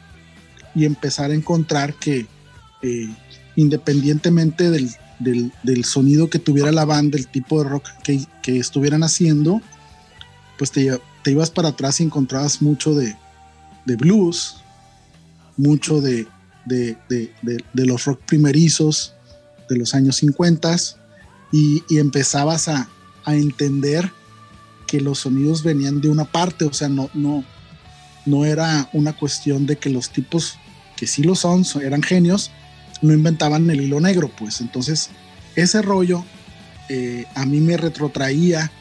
y empezar a encontrar que eh, independientemente del, del, sonido que tuviera la banda, el tipo de rock que, que estuvieran haciendo, pues te, te, ibas para atrás y encontrabas mucho de, de blues, mucho de, de, los rock primerizos de los años 50 y, empezabas a, a entender que los sonidos venían de una parte, o sea, no, no, no era una cuestión de que los tipos que sí lo son, eran genios, no inventaban el hilo negro, pues. Entonces ese rollo eh, a mí me retrotraía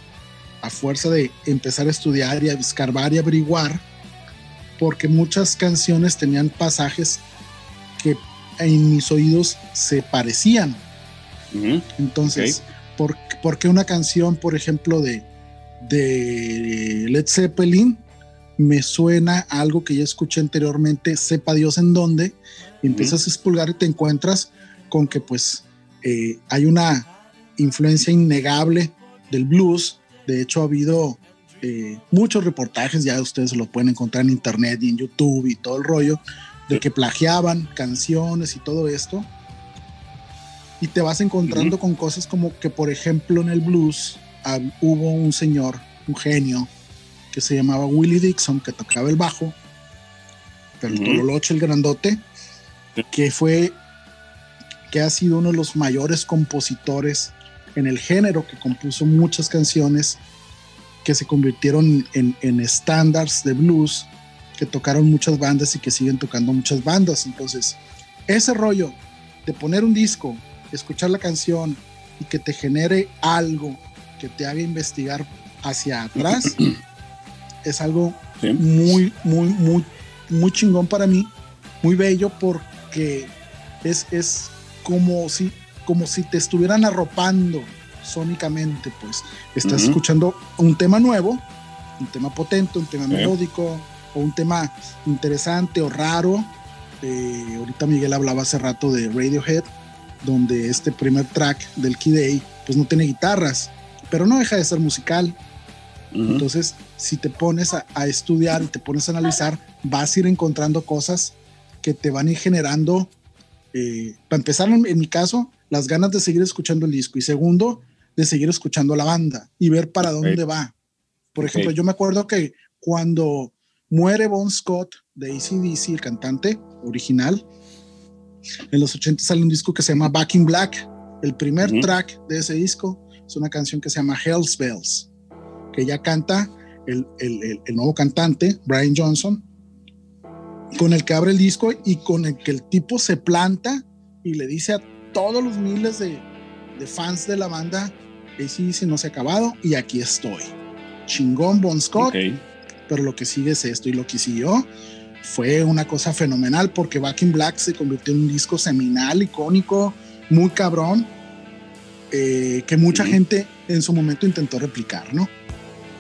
a fuerza de empezar a estudiar y a escarbar y averiguar, porque muchas canciones tenían pasajes que en mis oídos se parecían. Entonces, ¿por, ¿por, qué una canción, por ejemplo, de, de Led Zeppelin me suena a algo que ya escuché anteriormente, sepa Dios en dónde, y empiezas a expulgar y te encuentras con que pues eh, hay una influencia innegable del blues, de hecho ha habido eh, muchos reportajes, ya ustedes lo pueden encontrar en internet y en YouTube y todo el rollo, de que plagiaban canciones y todo esto, y te vas encontrando con cosas como que por ejemplo en el blues hubo un señor, un genio, que se llamaba Willie Dixon, que tocaba el bajo, pero el Tololoche, el grandote, que fue, que ha sido uno de los mayores compositores en el género, que compuso muchas canciones que se convirtieron en estándares de blues, que tocaron muchas bandas y que siguen tocando muchas bandas. Entonces, ese rollo de poner un disco, escuchar la canción y que te genere algo que te haga investigar hacia atrás, es algo muy, muy, muy, muy chingón para mí, muy bello porque es, es como, si, como si te estuvieran arropando sónicamente, pues. Estás escuchando un tema nuevo, un tema potente, un tema melódico o un tema interesante o raro. Eh, ahorita Miguel hablaba hace rato de Radiohead, donde este primer track del Key Day pues no tiene guitarras, pero no deja de ser musical. Entonces, si te pones a, estudiar y te pones a analizar, vas a ir encontrando cosas que te van a ir generando, eh, para empezar, en, mi caso, las ganas de seguir escuchando el disco y segundo, de seguir escuchando la banda y ver para dónde va. Por ejemplo, yo me acuerdo que cuando muere Bon Scott de ACDC, el cantante original, en los 80 sale un disco que se llama Back in Black. El primer track de ese disco es una canción que se llama Hell's Bells, que ya canta el, el, el, nuevo cantante, Brian Johnson, con el que abre el disco y con el que el tipo se planta y le dice a todos los miles de, de fans de la banda, ACDC no se ha acabado y aquí estoy. Chingón Bon Scott, pero lo que sigue es esto y lo que siguió fue una cosa fenomenal porque Back in Black se convirtió en un disco seminal, icónico, muy cabrón, eh, que mucha gente en su momento intentó replicar, ¿no?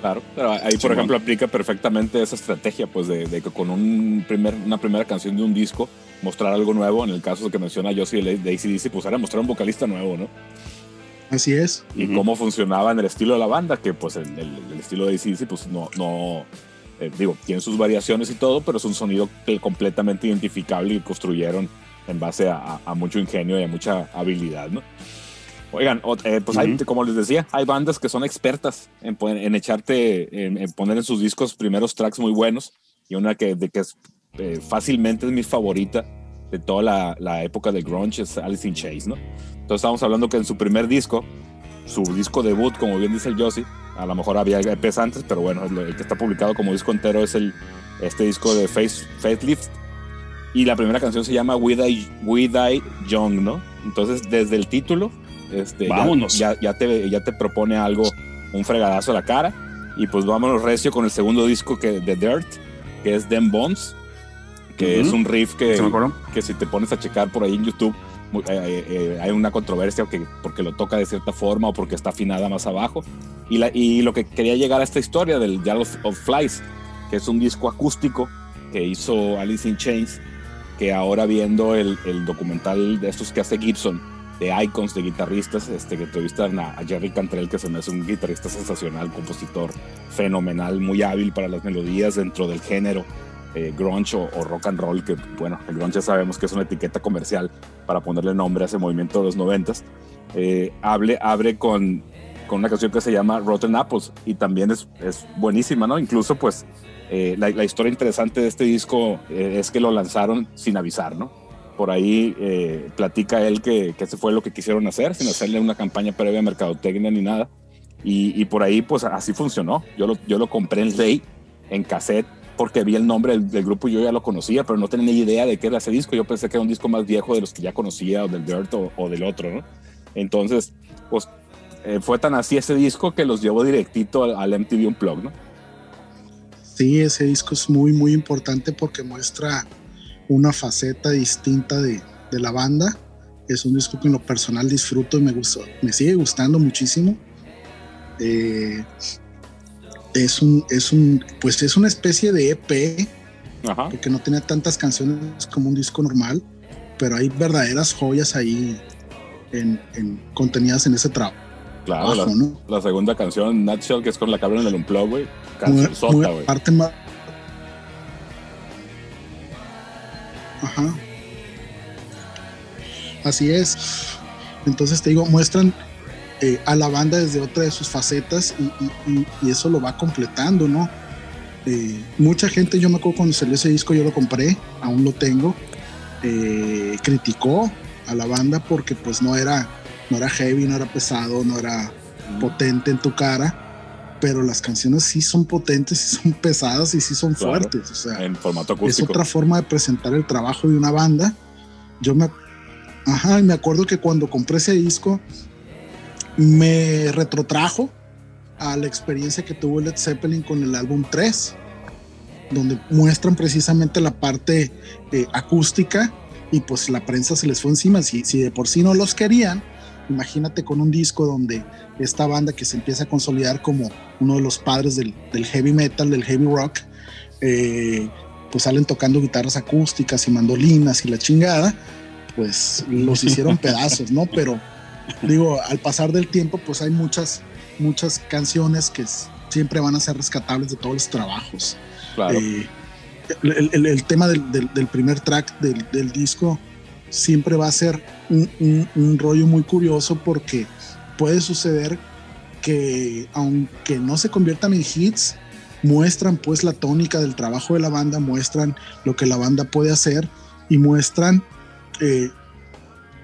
Claro, pero ahí, por ejemplo, aplica perfectamente esa estrategia, pues, de, que con un primer, una primera canción de un disco, mostrar algo nuevo. En el caso que menciona Josie de ACDC, pues era mostrar un vocalista nuevo, ¿no? Así es. Y cómo funcionaba en el estilo de la banda, que pues el, el, estilo de ACDC, pues no, no eh, digo, tiene sus variaciones y todo, pero es un sonido completamente identificable y construyeron en base a, mucho ingenio y a mucha habilidad, ¿no? Oigan, eh, pues hay, como les decía, hay bandas que son expertas en, en echarte, en, poner en sus discos primeros tracks muy buenos y una que, de que es, eh, fácilmente es mi favorita de toda la, la, época de grunge es Alice in Chains, ¿no? Entonces estamos hablando que en su primer disco, su disco debut, como bien dice el Josie, a lo mejor había EPs antes, pero bueno, el que está publicado como disco entero es el, este disco de Face, Faithlift. Y la primera canción se llama We Die, We Die Young, ¿no? Entonces, desde el título, este, vámonos. Ya, ya, te, ya te propone algo, un fregadazo a la cara. Y pues vámonos recio con el segundo disco que, de Dirt, que es Them Bones, que es un riff que, que si te pones a checar por ahí en YouTube, eh, eh, eh, hay una controversia que, porque lo toca de cierta forma o porque está afinada más abajo. Y, la, y lo que quería llegar a esta historia del Dial of, Flies, que es un disco acústico que hizo Alice in Chains, que ahora viendo el, el documental de estos que hace Gibson, de icons, de guitarristas, este, que entrevistan a, a, Jerry Cantrell, que se me hace un guitarrista sensacional, compositor fenomenal, muy hábil para las melodías dentro del género eh, o, rock and roll, que bueno, el grunge ya sabemos que es una etiqueta comercial para ponerle nombre a ese movimiento de los noventas, eh, abre con, con una canción que se llama Rotten Apples y también es, es buenísima, ¿no? Incluso pues eh, la, historia interesante de este disco es que lo lanzaron sin avisar, ¿no? Por ahí platica él que, que ese fue lo que quisieron hacer, sin hacerle una campaña previa a mercadotecnia ni nada. Y, y, por ahí, pues así funcionó. Yo lo, yo lo compré en ley, en cassette, porque vi el nombre del, grupo y yo ya lo conocía, pero no tenía ni idea de qué era ese disco. Yo pensé que era un disco más viejo de los que ya conocía, o del Dirt o, del otro, ¿no? Entonces, pues eh, fue tan así ese disco que los llevó directito al, MTV Unplugged, ¿no? Sí, ese disco es muy, muy importante porque muestra una faceta distinta de, de la banda. Es un disco que en lo personal disfruto y me gustó, me sigue gustando muchísimo. Eh, es un, es un, pues es una especie de EP, porque no tiene tantas canciones como un disco normal, pero hay verdaderas joyas ahí en, contenidas en ese trabajo. Claro, la, la, segunda canción, Nutshell, que es con la cabra en el unplug, güey. Canción sota, güey. Parte más. Ajá. Así es. Entonces te digo, muestran eh, a la banda desde otra de sus facetas y, eso lo va completando, ¿no? Eh, mucha gente, yo me acuerdo cuando salió ese disco, yo lo compré, aún lo tengo, eh, criticó a la banda porque pues no era, no era heavy, no era pesado, no era potente en tu cara, pero las canciones sí son potentes, sí son pesadas y sí son fuertes. O sea, en formato Es otra forma de presentar el trabajo de una banda. Yo me, ajá, me acuerdo que cuando compré ese disco, me retrotrajo a la experiencia que tuvo Led Zeppelin con el álbum 3, donde muestran precisamente la parte eh, acústica y pues la prensa se les fue encima. Si, si de por sí no los querían, imagínate con un disco donde esta banda que se empieza a consolidar como uno de los padres del, heavy metal, del heavy rock, eh, pues salen tocando guitarras acústicas y mandolinas y la chingada, pues los hicieron pedazos, ¿no? Pero digo, al pasar del tiempo, pues hay muchas, muchas canciones que, siempre van a ser rescatables de todos los trabajos. Eh, el, tema del, primer track del, disco siempre va a ser un, rollo muy curioso porque puede suceder que aunque no se conviertan en hits, muestran pues la tónica del trabajo de la banda, muestran lo que la banda puede hacer y muestran eh,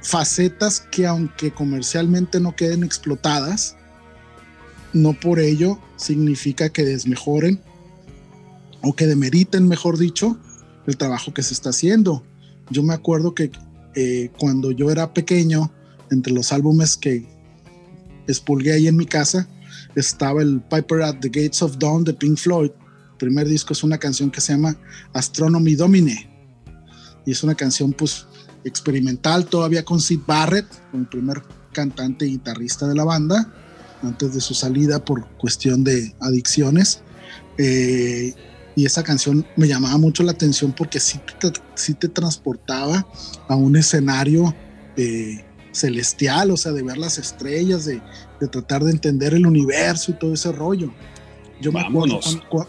facetas que aunque comercialmente no queden explotadas, no por ello significa que desmejoren o que demeriten, mejor dicho, el trabajo que se está haciendo. Yo me acuerdo que eh, cuando yo era pequeño, entre los álbumes que expulgué ahí en mi casa, estaba el Piper at the Gates of Dawn de Pink Floyd. El primer disco es una canción que se llama Astronomy Domine. Y es una canción pues experimental todavía con Sid Barrett, el primer cantante y guitarrista de la banda, antes de su salida por cuestión de adicciones. Eh, y esa canción me llamaba mucho la atención porque sí te, te transportaba a un escenario eh, celestial, o sea, de ver las estrellas, de, tratar de entender el universo y todo ese rollo. Yo me acuerdo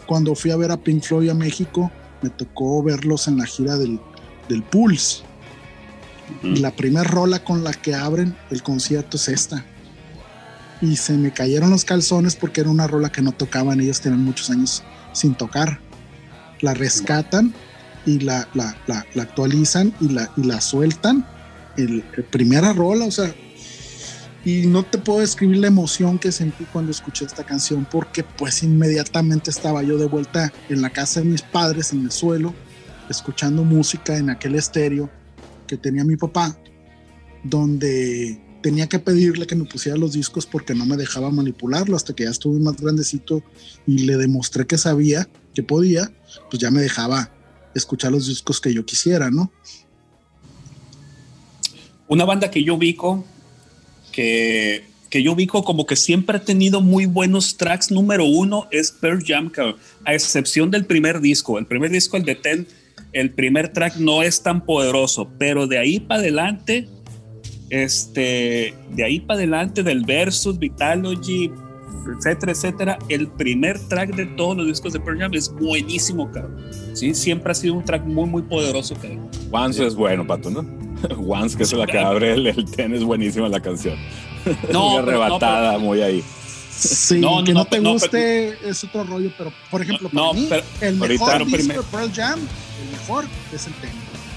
cuando, fui a ver a Pink Floyd a México, me tocó verlos en la gira del, del Pulse. La primera rola con la que abren el concierto es esta. Y se me cayeron los calzones porque era una rola que no tocaban, ellos tenían muchos años sin tocar. La rescatan y la, la, actualizan y la, y la sueltan. El, primera rola, o sea, y no te puedo describir la emoción que sentí cuando escuché esta canción porque pues inmediatamente estaba yo de vuelta en la casa de mis padres en el suelo escuchando música en aquel estéreo que tenía mi papá, donde tenía que pedirle que me pusiera los discos porque no me dejaba manipularlo hasta que ya estuve más grandecito y le demostré que sabía que podía, pues ya me dejaba escuchar los discos que yo quisiera, ¿no? Una banda que yo ubico, que, que yo como que siempre ha tenido muy buenos tracks, número uno es Pearl Jam, a excepción del primer disco. El primer disco, el de Ten, el primer track no es tan poderoso, pero de ahí para adelante, este, de ahí para adelante del Versus, Vitalogy, etcétera, etcétera, el primer track de todos los discos de Pearl Jam es buenísimo, cabrón. Sí, siempre ha sido un track muy, muy poderoso, cabrón. Once es bueno, Pato, ¿no? Once, que es la que abre el, ten, es buenísima la canción. No, muy arrebatada, muy ahí. Sí, no, que no, te guste es otro rollo, pero por ejemplo, para mí, el mejor disco de Pearl Jam, el mejor es el Ten.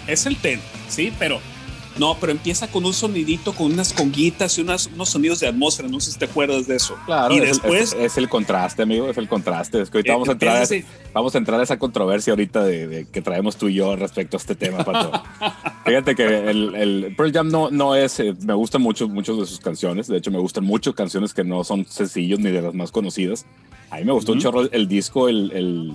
Es el Ten, sí, pero no, pero empieza con un sonidito, con unas conguitas y unos sonidos de atmósfera. No sé si te acuerdas de eso. Claro, y después. Es, el contraste, amigo, es el contraste. Es que ahorita vamos a entrar, a, vamos a entrar a esa controversia ahorita de, que traemos tú y yo respecto a este tema, Pato. Fíjate que el, el, Pearl Jam no, no es. Eh, me gustan mucho, muchas de sus canciones. De hecho, me gustan mucho canciones que no son sencillos ni de las más conocidas. A mí me gustó un chorro el disco, el, el,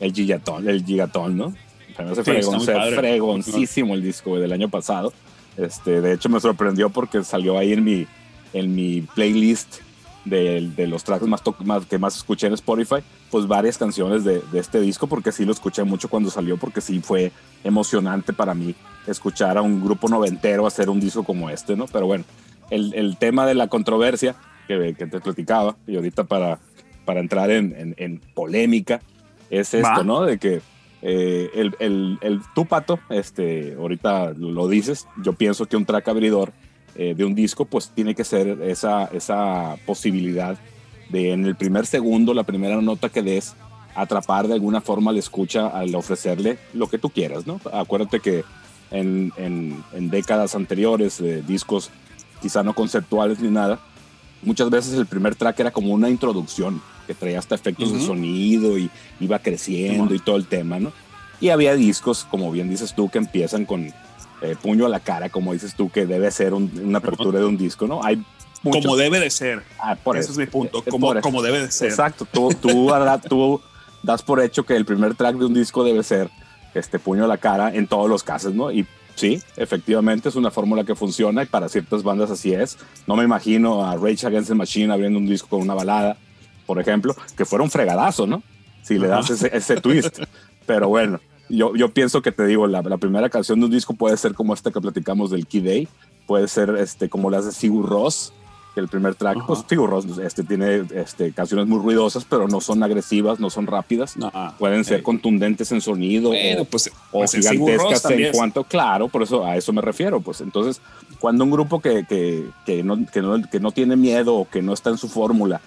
el Gigatón, el Gigatón, ¿no? Me hace fregoncísimo el disco del año pasado. Este, de hecho, me sorprendió porque salió ahí en mi, en mi playlist de, de los tracks más, más, que más escuché en Spotify, pues varias canciones de, de, este disco, porque sí lo escuché mucho cuando salió, porque sí fue emocionante para mí escuchar a un grupo noventero hacer un disco como este, ¿no? Pero bueno, el, el tema de la controversia que, que, te platicaba, y ahorita para, para entrar en, en, en polémica, es esto, ¿no? De que eh, el, el, el, tú, Pato, este, ahorita lo dices, yo pienso que un track abridor eh, de un disco, pues tiene que ser esa, esa posibilidad de en el primer segundo, la primera nota que des, atrapar de alguna forma la escucha al ofrecerle lo que tú quieras, ¿no? Acuérdate que en, en, décadas anteriores, de discos quizá no conceptuales ni nada, muchas veces el primer track era como una introducción que traía hasta efectos de sonido y iba creciendo y todo el tema, ¿no? Y había discos, como bien dices tú, que empiezan con eh, puño a la cara, como dices tú, que debe ser una apertura de un disco, ¿no? Hay como debe de ser. Ah, por Ese es mi punto, eh, como, como debe de ser. Exacto, tú, tú, tú das por hecho que el primer track de un disco debe ser este puño a la cara en todos los casos, ¿no? Y sí, efectivamente es una fórmula que funciona y para ciertas bandas así es. No me imagino a Rage Against the Machine abriendo un disco con una balada por ejemplo, que fuera un fregadazo, ¿no? Si le das ese, twist. Pero bueno, yo, yo pienso que te digo, la, la, primera canción de un disco puede ser como esta que platicamos del Key Day, puede ser este, como las de Sigur Ross, el primer track, pues digo, este tiene este, canciones muy ruidosas, pero no son agresivas, no son rápidas. Pueden ser contundentes en sonido o, pues, o pues gigantescas en cuanto, claro, por eso a eso me refiero. Pues entonces, cuando un grupo que, que, que, no, que, no, que no tiene miedo o que no está en su fórmula,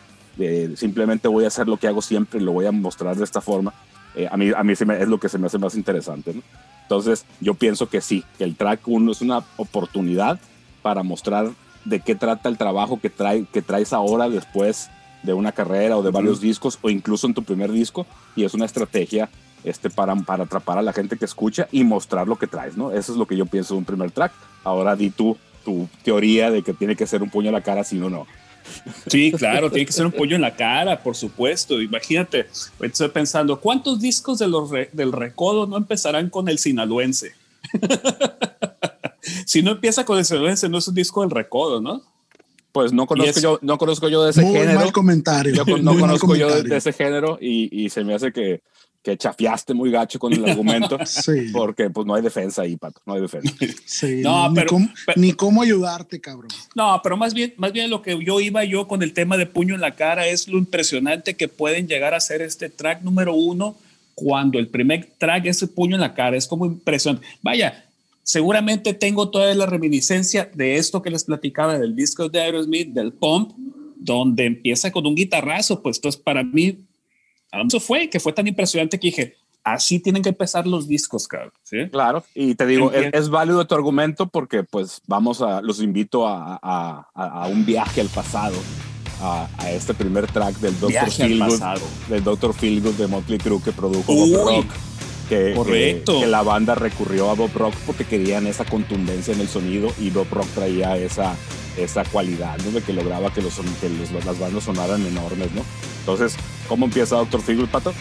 simplemente voy a hacer lo que hago siempre y lo voy a mostrar de esta forma, eh, a mí, a mí es lo que se me hace más interesante. ¿no? Entonces, yo pienso que sí, que el track 1 es una oportunidad para mostrar de qué trata el trabajo que, trae, que traes ahora después de una carrera o de varios discos o incluso en tu primer disco y es una estrategia este, para, para atrapar a la gente que escucha y mostrar lo que traes, ¿no? Eso es lo que yo pienso de un primer track. Ahora di tú tu teoría de que tiene que ser un puño a la cara, si no, no. Sí, claro, tiene que ser un puño en la cara, por supuesto. Imagínate, estoy pensando, ¿cuántos discos de los del recodo no empezarán con el sinaloense? si no empieza con el sinaloense, no es un disco del recodo, ¿no? Pues no conozco, yo, no conozco yo de ese muy género. Mal comentario. no conozco yo de, ese género y, y se me hace que, que chafiaste muy gacho con el argumento, sí. porque pues no hay defensa ahí, Pato, no hay defensa. Sí, no, ni, pero, cómo, ni cómo ayudarte, cabrón. No, pero más bien, más bien lo que yo iba yo con el tema de puño en la cara es lo impresionante que pueden llegar a ser este track número uno cuando el primer track es el puño en la cara, es como impresionante. Vaya, seguramente tengo toda la reminiscencia de esto que les platicaba del disco de Aerosmith, del Pump, donde empieza con un guitarrazo, pues entonces para mí eso fue, que fue tan impresionante que dije, así tienen que empezar los discos, cabrón. ¿sí? Claro, y te digo, es, válido tu argumento porque pues vamos a, los invito a, a, un viaje al pasado, a, este primer track del Dr. Feelgood, del Dr. Feelgood de Motley Crue que produjo Bob Rock. Que, Correcto. Que, la banda recurrió a Bob Rock porque querían esa contundencia en el sonido y Bob Rock traía esa, esa cualidad, ¿no? De que lograba que, los, que los, las bandas sonaran enormes, ¿no? Entonces, ¿cómo empieza Doctor Feelgood, Pato?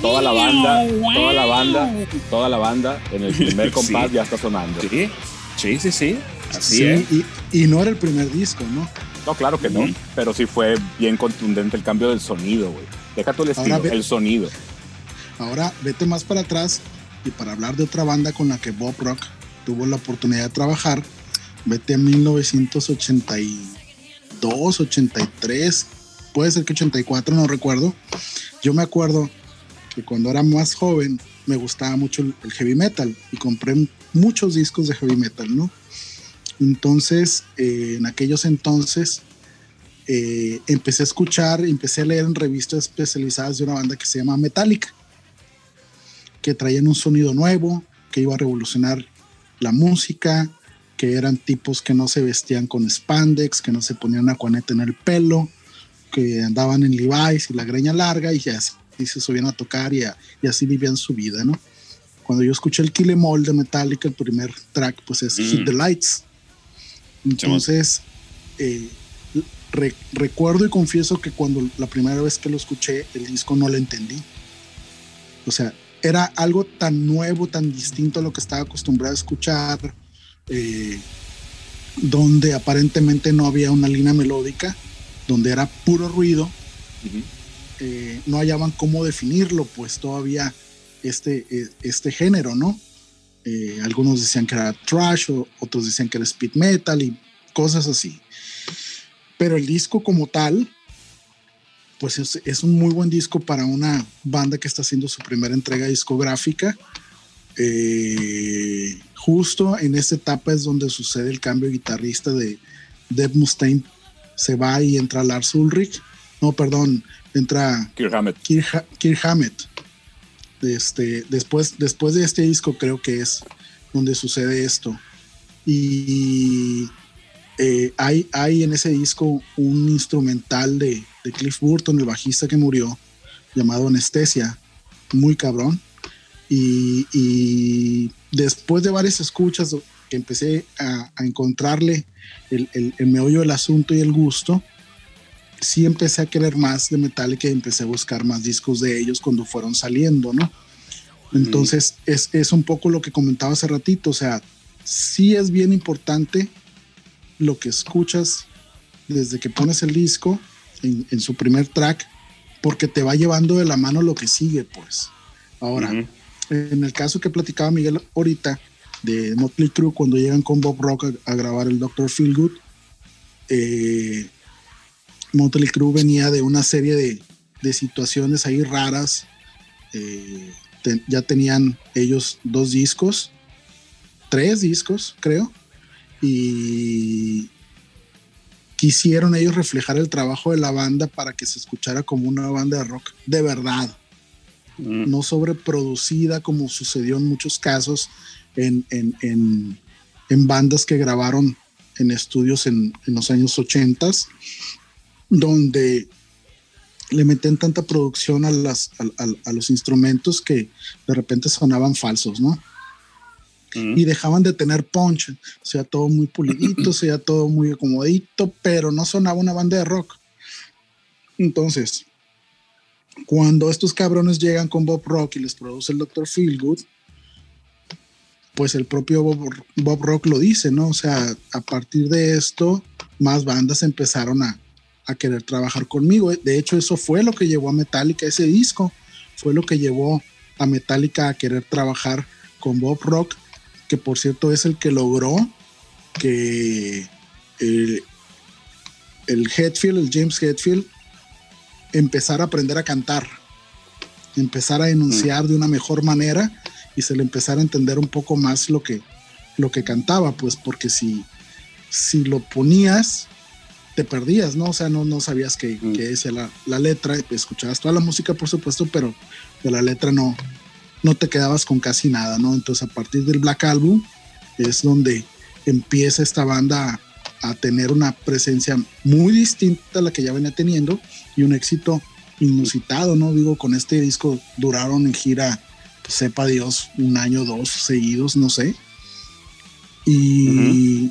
Toda la banda, toda la banda, toda la banda en el primer compás ya está sonando. Sí, sí, sí, sí. Así es. Y, y, no era el primer disco, ¿no? No, claro que no, pero sí fue bien contundente el cambio del sonido, güey. Deja tú el estilo, el sonido. Ahora vete más para atrás y para hablar de otra banda con la que Bob Rock tuvo la oportunidad de trabajar, vete a 1982, 83, puede ser que 84, no recuerdo. Yo me acuerdo que cuando era más joven me gustaba mucho el, heavy metal y compré muchos discos de heavy metal, ¿no? Entonces, eh, en aquellos entonces, eh, empecé a escuchar, empecé a leer en revistas especializadas de una banda que se llama Metallica, que traían un sonido nuevo, que iba a revolucionar la música, que eran tipos que no se vestían con spandex, que no se ponían acuaneta en el pelo, que andaban en Levi's y la greña larga y así se subían a tocar y, así vivían su vida, ¿no? Cuando yo escuché el Kill Em All de Metallica, el primer track, pues es Hit the Lights. Entonces, eh, recuerdo y confieso que cuando la primera vez que lo escuché, el disco no lo entendí. O sea, era algo tan nuevo, tan distinto a lo que estaba acostumbrado a escuchar eh, donde aparentemente no había una línea melódica, donde era puro ruido, eh, no hallaban cómo definirlo, pues todavía este, este género, ¿no? Algunos decían que era trash, o, otros decían que era speed metal y cosas así. Pero el disco como tal, pues es, es, un muy buen disco para una banda que está haciendo su primera entrega discográfica. Eh, justo en esta etapa es donde sucede el cambio de guitarrista de Deb Mustaine. Se va y entra Lars Ulrich. No, perdón, entra Kirk Hammett. Kirk, Hammett. Este, después, después de este disco creo que es donde sucede esto. Y eh, hay, hay en ese disco un instrumental de, de Cliff Burton, el bajista que murió, llamado Anestesia, muy cabrón. Y, después de varias escuchas que empecé a, encontrarle el, el, meollo del asunto y el gusto, sí empecé a querer más de Metallica y empecé a buscar más discos de ellos cuando fueron saliendo, ¿no? Entonces es, es, un poco lo que comentaba hace ratito, o sea, sí es bien importante lo que escuchas desde que pones el disco en, en su primer track, porque te va llevando de la mano lo que sigue, pues. Ahora, en el caso que platicaba Miguel ahorita, de Motley Crue cuando llegan con Bob Rock a, grabar el Doctor Feelgood. Eh, Motley Crue venía de una serie de, situaciones ahí raras. Eh, ya tenían ellos dos discos, tres discos, creo, y quisieron ellos reflejar el trabajo de la banda para que se escuchara como una banda de rock de verdad, mm. no sobreproducida como sucedió en muchos casos en, bandas que grabaron en estudios en, los años 80, donde le meten tanta producción a, las, a, los instrumentos que de repente sonaban falsos, ¿no? Y dejaban de tener punch, o sea, todo muy pulidito, sea todo muy acomodito, pero no sonaba una banda de rock. Entonces, cuando estos cabrones llegan con Bob Rock y les produce el Dr. Feelgood, pues el propio Bob, Bob, Rock lo dice, ¿no? O sea, a partir de esto, más bandas empezaron a, a querer trabajar conmigo. De hecho, eso fue lo que llevó a Metallica, ese disco, fue lo que llevó a Metallica a querer trabajar con Bob Rock, que por cierto es el que logró que el, el Hetfield, el James Hetfield, empezara a aprender a cantar, empezar a enunciar mm. de una mejor manera y se le empezara a entender un poco más lo que, lo que cantaba, pues porque si, si lo ponías te perdías, ¿no? O sea, no, no sabías qué, mm. decía la, la, letra, escuchabas toda la música, por supuesto, pero de la letra no, no te quedabas con casi nada, ¿no? Entonces, a partir del Black Album es donde empieza esta banda a, tener una presencia muy distinta a la que ya venía teniendo y un éxito inusitado, ¿no? Digo, con este disco duraron en gira, sepa Dios, un año, dos seguidos, no sé. Y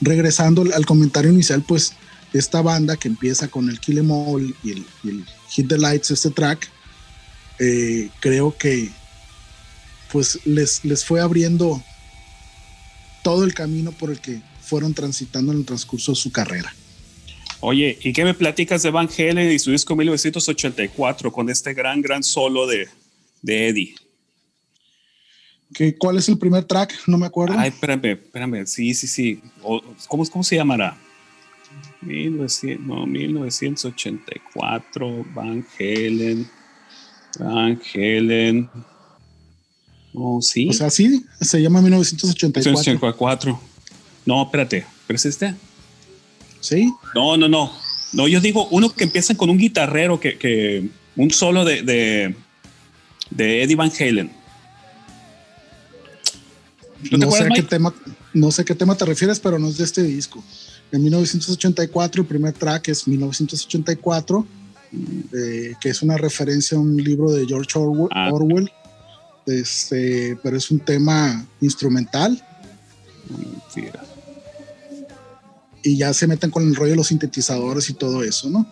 regresando al comentario inicial, pues esta banda que empieza con el Kill Em All y el, Hit the Lights, este track, eh, creo que pues les, les fue abriendo todo el camino por el que fueron transitando en el transcurso de su carrera. Oye, ¿y qué me platicas de Van Halen y su disco 1984 con este gran, gran solo de, de Eddie? ¿Cuál es el primer track? No me acuerdo. Ay, espérame, espérame. Sí, sí, sí. ¿cómo, ¿Cómo se llamará? 1900, 1984, Van Halen. Van Helen. Oh, sí. O sea, sí, se llama 1984. 1984. No, espérate, ¿pero es este? Sí. No, no, no. No, yo digo uno que empieza con un guitarrero, que, que un solo de, de, de Eddie Van Halen no, sé qué tema, no sé qué tema te refieres, pero no es de este disco. En 1984, el primer track es 1984, eh, que es una referencia a un libro de George Orwell, ah. este, pero es un tema instrumental. Y ya se meten con el rollo de los sintetizadores y todo eso, ¿no?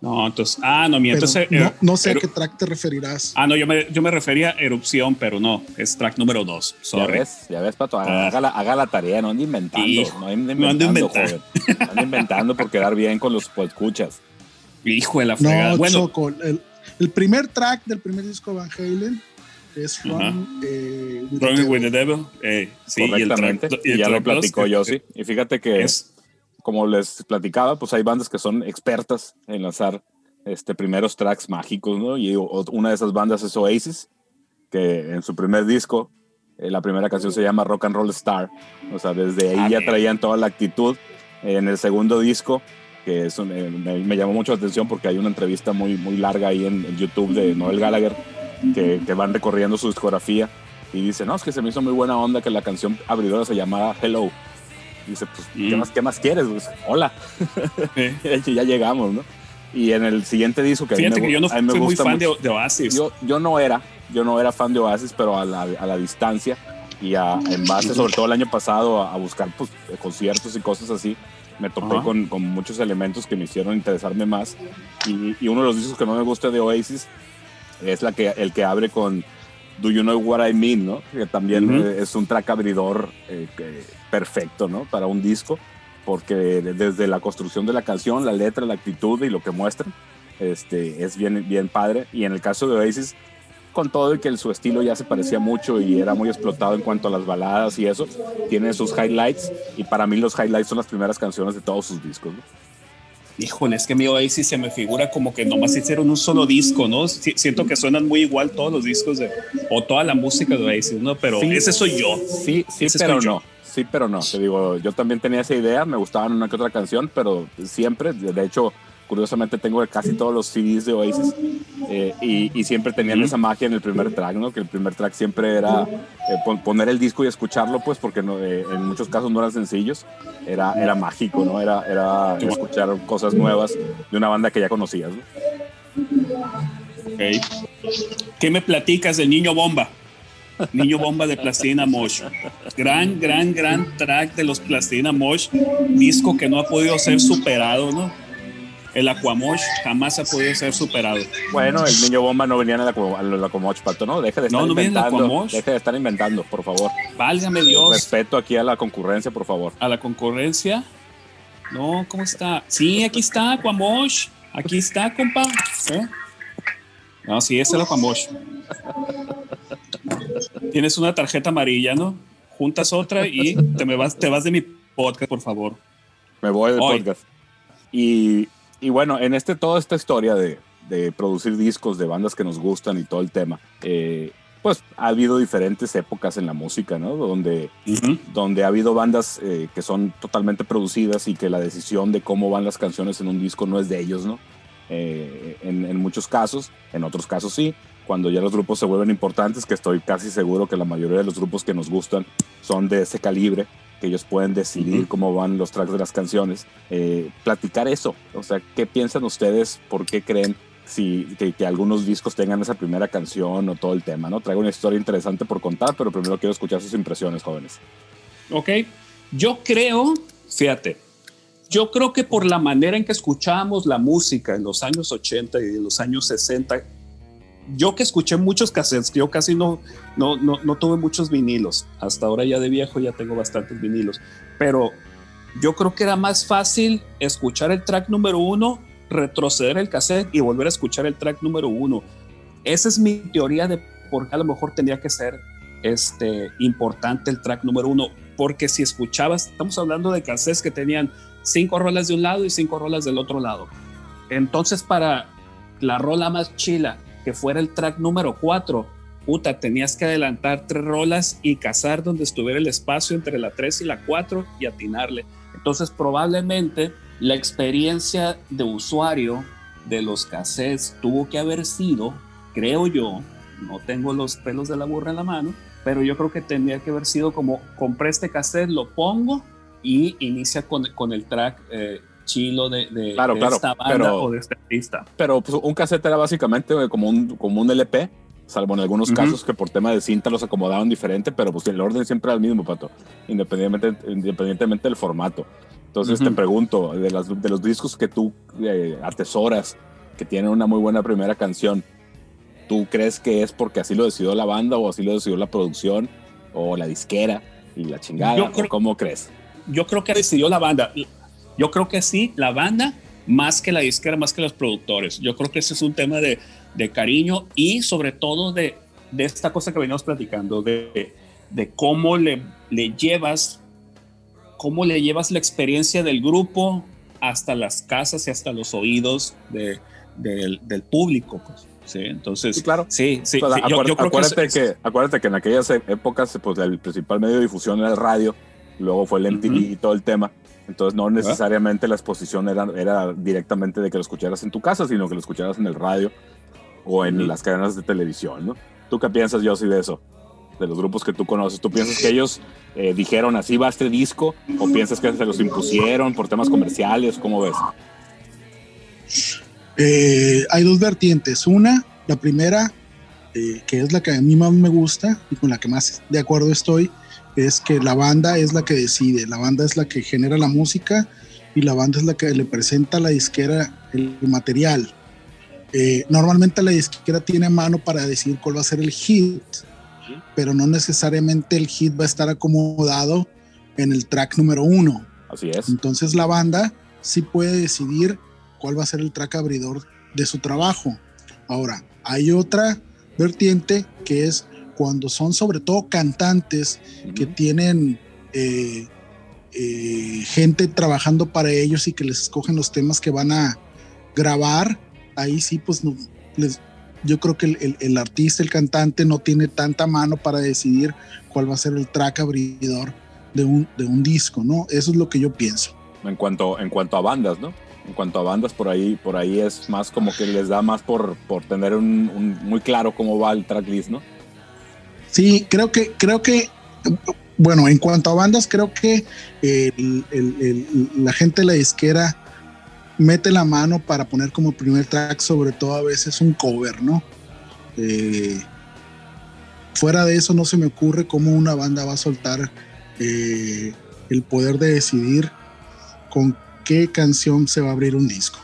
No, entonces, ah, no, mira, entonces. No, sé a qué track te referirás. Ah, no, yo me, yo me refería a Erupción, pero no, es track número dos. Ya ves, ya ves, Pato, ah. haga, la, haga la, tarea, no ande inventando. no ande inventando, joven. No ande inventando por quedar bien con los escuchas. Hijo de la fregada. No, bueno, Choco, el, el, primer track del primer disco Van Halen es From, eh, with, the Devil. Eh, sí, Correctamente, y, el y, ya lo platicó yo, sí. Y fíjate que es como les platicaba, pues hay bandas que son expertas en lanzar este, primeros tracks mágicos, ¿no? Y una de esas bandas es Oasis, que en su primer disco, eh, la primera canción se llama Rock and Roll Star. O sea, desde ahí ya traían toda la actitud. En el segundo disco, que es eh, me, llamó mucho la atención porque hay una entrevista muy, muy larga ahí en, YouTube de Noel Gallagher, que, que, van recorriendo su discografía y dice, no, es que se me hizo muy buena onda que la canción abridora se llamaba Hello dice, pues, ¿qué, mm. más, ¿qué más quieres? Pues, hola. ya llegamos, ¿no? Y en el siguiente disco que Fíjate a mí me, que yo no soy muy fan de, Oasis. Yo, yo no era, yo no era fan de Oasis, pero a la, a la distancia y a, en base, sobre todo el año pasado, a, buscar pues, conciertos y cosas así, me topé con, con, muchos elementos que me hicieron interesarme más. Y, y, uno de los discos que no me gusta de Oasis es la que, el que abre con Do You Know What I Mean, ¿no? Que también es un track abridor eh, perfecto, ¿no? Para un disco, porque desde la construcción de la canción, la letra, la actitud y lo que muestran, este, es bien, bien padre. Y en el caso de Oasis, con todo y que su estilo ya se parecía mucho y era muy explotado en cuanto a las baladas y eso, tiene sus highlights y para mí los highlights son las primeras canciones de todos sus discos. ¿no? Híjole, es que mi Oasis se me figura como que nomás hicieron un solo disco, ¿no? siento que suenan muy igual todos los discos de, o toda la música de Oasis, ¿no? Pero ese soy yo. Sí, sí, pero no. Sí, pero no. Te digo, yo también tenía esa idea, me gustaban una que otra canción, pero siempre, de hecho, Curiosamente tengo casi todos los CDs de Oasis eh, y, siempre tenían esa magia en el primer track, ¿no? Que el primer track siempre era eh, poner el disco y escucharlo, pues porque no, eh, en muchos casos no eran sencillos, era, era mágico, ¿no? Era, era escuchar cosas nuevas de una banda que ya conocías, ¿Qué me platicas del Niño Bomba? Niño Bomba de Plastina Mosh. Gran, gran, gran track de los Plastina Mosh. Disco que no ha podido ser superado, ¿no? el Aquamosh jamás ha podido ser superado. Bueno, el niño bomba no venía en el, Aquamosh, Pato, ¿no? Deje de estar inventando. Deje de estar inventando, por favor. Válgame Dios. Respeto aquí a la concurrencia, por favor. A la concurrencia. No, ¿cómo está? Sí, aquí está Aquamosh. Aquí está, compa. ¿Eh? No, sí, es el Aquamosh. Tienes una tarjeta amarilla, ¿no? Juntas otra y te, me vas, te vas de mi podcast, por favor. Me voy del podcast. Y y bueno, en este, toda esta historia de, de, producir discos de bandas que nos gustan y todo el tema, eh, pues ha habido diferentes épocas en la música, ¿no? Donde, donde ha habido bandas eh, que son totalmente producidas y que la decisión de cómo van las canciones en un disco no es de ellos, ¿no? Eh, en, en, muchos casos, en otros casos sí. Cuando ya los grupos se vuelven importantes, que estoy casi seguro que la mayoría de los grupos que nos gustan son de ese calibre, que ellos pueden decidir cómo van los tracks de las canciones. Eh, platicar eso, o sea, ¿qué piensan ustedes? ¿Por qué creen si, que, algunos discos tengan esa primera canción o todo el tema? ¿no? Traigo una historia interesante por contar, pero primero quiero escuchar sus impresiones, jóvenes. Ok, yo creo, fíjate, yo creo que por la manera en que escuchábamos la música en los años 80 y en los años 60, yo que escuché muchos cassettes, yo casi no, no, no, tuve muchos vinilos. Hasta ahora ya de viejo ya tengo bastantes vinilos. Pero yo creo que era más fácil escuchar el track número uno, retroceder el cassette y volver a escuchar el track número uno. Esa es mi teoría de por qué a lo mejor tendría que ser este, importante el track número uno. Porque si escuchabas, estamos hablando de cassettes que tenían cinco rolas de un lado y cinco rolas del otro lado. Entonces, para la rola más chila que fuera el track número 4, puta, tenías que adelantar tres rolas y cazar donde estuviera el espacio entre la 3 y la 4 y atinarle. Entonces, probablemente la experiencia de usuario de los cassettes tuvo que haber sido, creo yo, no tengo los pelos de la burra en la mano, pero yo creo que tendría que haber sido como compré este cassette, lo pongo y inicia con, con el track eh, chilo de, de, esta banda o de este artista. Pero pues, un cassette era básicamente como un, como un LP, salvo en algunos casos que por tema de cinta los acomodaban diferente, pero pues el orden siempre era el mismo, Pato, independientemente, independientemente del formato. Entonces te pregunto, de, las, de los discos que tú eh, atesoras, que tienen una muy buena primera canción, ¿tú crees que es porque así lo decidió la banda o así lo decidió la producción o la disquera y la chingada? ¿Cómo crees? Yo creo que decidió la banda. Yo creo que sí, la banda, más que la disquera, más que los productores. Yo creo que ese es un tema de, de cariño y sobre todo de, de, esta cosa que venimos platicando, de, de cómo le, le llevas, cómo le llevas la experiencia del grupo hasta las casas y hasta los oídos de, del, del público. Pues. Sí, entonces, claro. Sí, sí. acuérdate, que, acuérdate que en aquellas épocas pues, el principal medio de difusión era el radio, luego fue el MTV y todo el tema. Entonces no necesariamente la exposición era, era directamente de que lo escucharas en tu casa, sino que lo escucharas en el radio o en las cadenas de televisión, ¿no? ¿Tú qué piensas, Josie, de eso? De los grupos que tú conoces. ¿Tú piensas que ellos eh, dijeron así va este disco? ¿O piensas que se los impusieron por temas comerciales? ¿Cómo ves? Eh, hay dos vertientes. Una, la primera, eh, que es la que a mí más me gusta y con la que más de acuerdo estoy, es que la banda es la que decide, la banda es la que genera la música y la banda es la que le presenta a la disquera el material. Eh, normalmente la disquera tiene mano para decidir cuál va a ser el hit, pero no necesariamente el hit va a estar acomodado en el track número uno. Así es. Entonces la banda sí puede decidir cuál va a ser el track abridor de su trabajo. Ahora, hay otra vertiente, que es cuando son sobre todo cantantes que tienen eh, eh, gente trabajando para ellos y que les escogen los temas que van a grabar, ahí sí, pues no, les, yo creo que el, el, artista, el cantante, no tiene tanta mano para decidir cuál va a ser el track abridor de un, de un disco, ¿no? Eso es lo que yo pienso. En cuanto, en cuanto a bandas, ¿no? En cuanto a bandas, por ahí, por ahí es más como que les da más por, por tener un, un muy claro cómo va el tracklist, ¿no? Sí, creo que, creo que, bueno, en cuanto a bandas, creo que la gente de la disquera mete la mano para poner como primer track, sobre todo a veces un cover, ¿no? Eh, fuera de eso no se me ocurre cómo una banda va a soltar eh, el poder de decidir con qué canción se va a abrir un disco.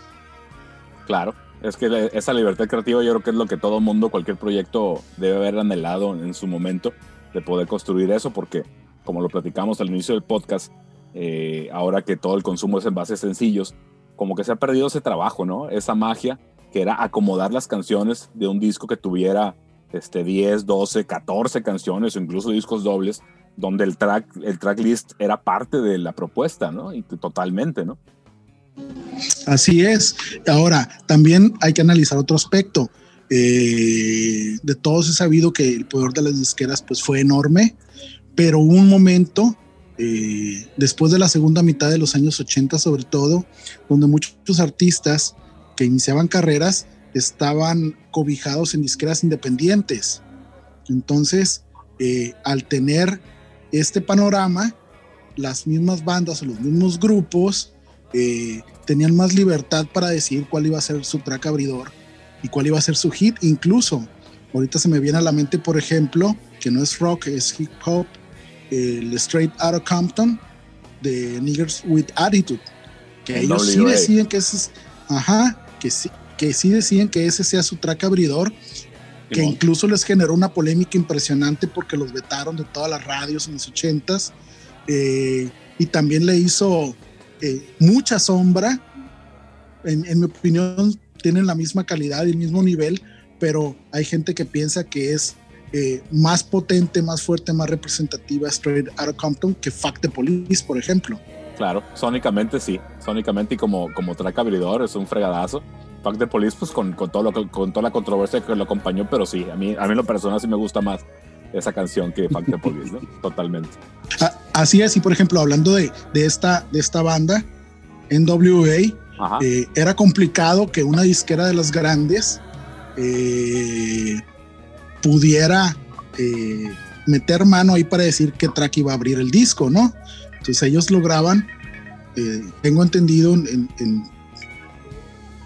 Claro, es que esa libertad creativa yo creo que es lo que todo mundo, cualquier proyecto debe haber anhelado en su momento de poder construir eso, porque como lo platicamos al inicio del podcast, eh, ahora que todo el consumo es en bases sencillos, como que se ha perdido ese trabajo, ¿no? Esa magia que era acomodar las canciones de un disco que tuviera este, 10, 12, 14 canciones o incluso discos dobles, donde el track, el tracklist era parte de la propuesta, ¿no? Y totalmente, ¿no? Así es. Ahora, también hay que analizar otro aspecto. Eh, de todos he sabido que el poder de las disqueras pues fue enorme, pero un momento eh, después de la segunda mitad de los años 80 sobre todo, donde muchos artistas que iniciaban carreras estaban cobijados en disqueras independientes. Entonces, eh, al tener este panorama, las mismas bandas o los mismos grupos eh, tenían más libertad para decidir cuál iba a ser su track abridor y cuál iba a ser su hit. Incluso, ahorita se me viene a la mente, por ejemplo, que no es rock, es hip hop, el Straight Outta Compton de Niggers with Attitude, que ellos sí deciden que ese es, ajá, que sí, que sí deciden que ese sea su track abridor, que incluso les generó una polémica impresionante porque los vetaron de todas las radios en los ochentas eh, y también le hizo eh, mucha sombra. En, en mi opinión, tienen la misma calidad y el mismo nivel, pero hay gente que piensa que es eh, más potente, más fuerte, más representativa Straight Outta Compton que Fact the Police, por ejemplo. Claro, sónicamente sí, sónicamente y como, como track abridor es un fregadazo. Fact the Police, pues con, con, todo lo, con toda la controversia que lo acompañó, pero sí, a mí, a mí lo personal sí me gusta más esa canción que Fact the Police, ¿no? Totalmente. Ah, así es, y por ejemplo, hablando de, de, esta, de esta banda, NWA, eh, era complicado que una disquera de las grandes eh, pudiera eh, meter mano ahí para decir qué track iba a abrir el disco, ¿no? Entonces ellos lograban, eh, tengo entendido, en,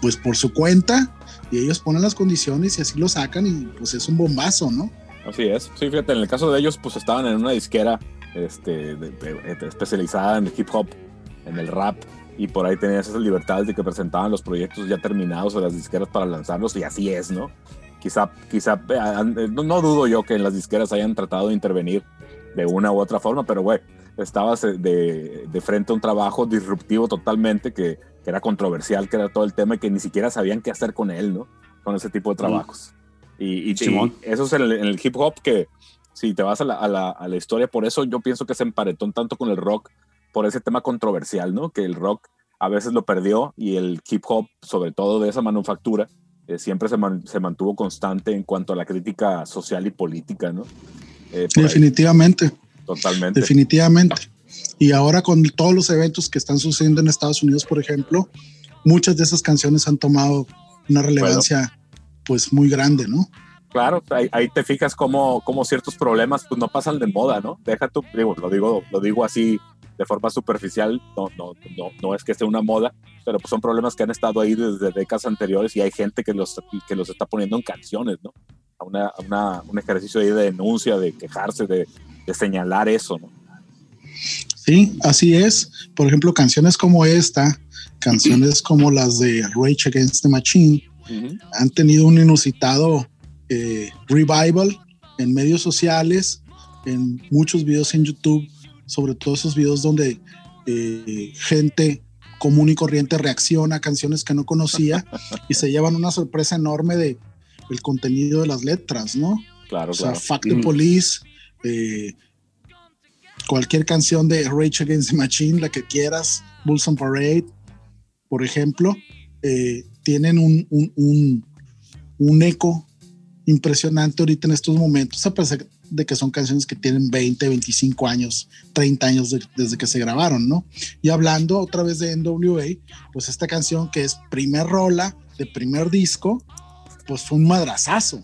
pues por su cuenta, y ellos ponen las condiciones y así lo sacan y pues es un bombazo, ¿no? Así es. Sí, fíjate, en el caso de ellos, pues estaban en una disquera este, especializada en el hip hop, en el rap, y por ahí tenías esas libertades de que presentaban los proyectos ya terminados o las disqueras para lanzarlos, y así es, ¿no? quizá, quizá, eh, no, dudo yo que en las disqueras hayan tratado de intervenir de una u otra forma, pero güey, estabas eh, de, de, frente a un trabajo disruptivo totalmente que, que, era controversial, que era todo el tema y que ni siquiera sabían qué hacer con él, ¿no? Con ese tipo de trabajos. Y, y, eso es en el, hip hop que, si te vas a la, a, la, a la, historia, por eso yo pienso que se emparetó tanto con el rock, por ese tema controversial, ¿no? Que el rock a veces lo perdió y el hip hop, sobre todo de esa manufactura, eh, siempre se, se, mantuvo constante en cuanto a la crítica social y política, ¿no? Eh, Definitivamente. Totalmente. Definitivamente. Y ahora con todos los eventos que están sucediendo en Estados Unidos, por ejemplo, muchas de esas canciones han tomado una relevancia pues muy grande, ¿no? Claro, ahí, te fijas cómo, cómo, ciertos problemas pues no pasan de moda, ¿no? Deja tu, digo, lo digo, lo digo así de forma superficial, no, no, no, no es que esté una moda, pero pues son problemas que han estado ahí desde décadas anteriores y hay gente que los, que los está poniendo en canciones, ¿no? A una, una, un ejercicio ahí de denuncia, de quejarse, de, de señalar eso, ¿no? Sí, así es. Por ejemplo, canciones como esta, canciones como las de Rage Against the Machine, han tenido un inusitado eh, revival en medios sociales, en muchos videos en YouTube sobre todo esos videos donde eh, gente común y corriente reacciona a canciones que no conocía y se llevan una sorpresa enorme de el contenido de las letras, ¿no? Claro, O sea, claro. Fuck the Mm. Police, eh, cualquier canción de Rage Against the Machine, la que quieras, Bulls on Parade, por ejemplo, eh, tienen un, un, un, un eco impresionante ahorita en estos momentos, a pesar de que son canciones que tienen 20, 25 años, 30 años de- desde que se grabaron, ¿no? Y hablando otra vez de NWA, pues esta canción que es primer rola de primer disco, pues fue un madrazazo.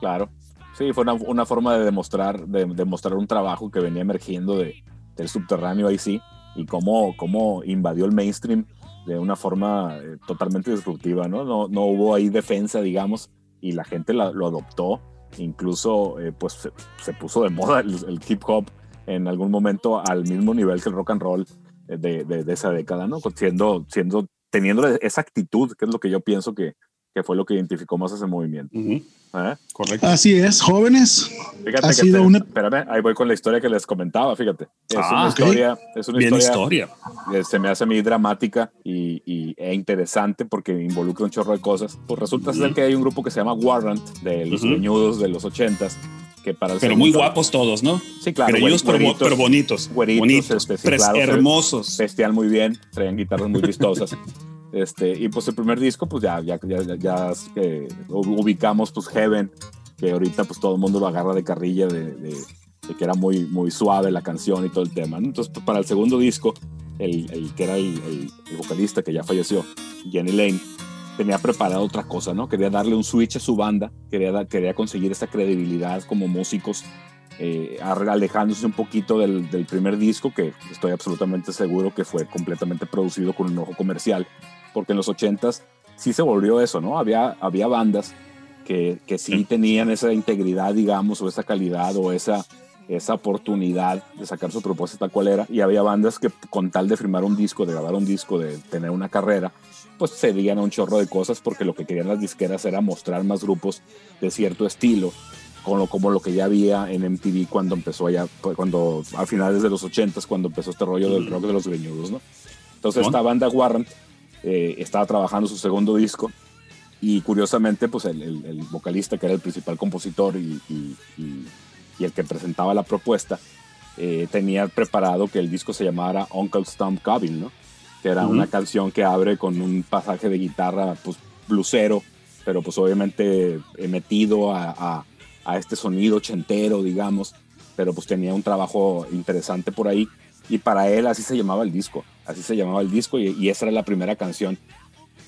Claro. Sí, fue una, una forma de demostrar, de, demostrar un trabajo que venía emergiendo de, del subterráneo ahí sí, y cómo, cómo invadió el mainstream de una forma eh, totalmente disruptiva, ¿no? ¿no? No hubo ahí defensa, digamos, y la gente lo adoptó. Incluso, eh, pues se, puso de moda el, hip hop en algún momento al mismo nivel que el rock and roll eh, de, de- de esa década, ¿no? Siendo, siendo, teniendo esa actitud, que es lo que yo pienso que, que fue lo que identificó más ese movimiento. Ujú, ¿eh? Correcto. Así es, jóvenes. Fíjate Ha que sido te- una- espérame, ahí voy con la historia que les comentaba, fíjate. Es Ah, una historia, es una Bien historia, historia. que se me hace a mí dramática y, y- e interesante porque involucra un chorro de cosas. Pues resulta ser Ujú. que hay un grupo que se llama Warrant de los Ujú. greñudos de los ochentas que para el Pero muy segundo- guapos todos, ¿no? Sí, claro. Greñudos, pero, güeritos, pero bonitos. güeritos, bonitos. este, sí, claro, hermosos. vestían muy bien, traían guitarras muy vistosas. este, y pues el primer disco, pues ya, ya, ya, ya, ya es que ubicamos pues Heaven, que ahorita pues todo el mundo lo agarra de carrilla de, de- de que era muy, muy suave la canción y todo el tema. ¿no? Entonces pues, para el segundo disco, el, el que era el, el- el vocalista que ya falleció, Jenny Lane, tenía preparado otra cosa, ¿no? Quería darle un switch a su banda, quería, da- quería conseguir esa credibilidad como músicos eh, alejándose un poquito del, del primer disco, que estoy absolutamente seguro que fue completamente producido con un ojo comercial, porque en los 80s sí se volvió eso, ¿no? Había, había bandas que, que sí tenían esa integridad, digamos, o esa calidad, o esa, esa oportunidad de sacar su propuesta cual era, y había bandas que con tal de firmar un disco, de grabar un disco, de tener una carrera, pues cedían a un chorro de cosas porque lo que querían las disqueras era mostrar más grupos de cierto estilo como lo, como lo que ya había en MTV cuando empezó allá, cuando a finales de los 80 cuando empezó este rollo del rock de los greñudos, ¿no? Entonces esta banda Warrant eh, estaba trabajando su segundo disco y curiosamente pues el, el- el vocalista que era el principal compositor y, y- y- y el que presentaba la propuesta eh, tenía preparado que el disco se llamara Uncle Stomp Cabin, ¿no? Que era una canción que abre con un pasaje de guitarra pues blusero, pero pues obviamente eh, metido a, a- a este sonido ochentero, digamos, pero pues tenía un trabajo interesante por ahí y para él así se llamaba el disco, así se llamaba el disco y, y esa era la primera canción.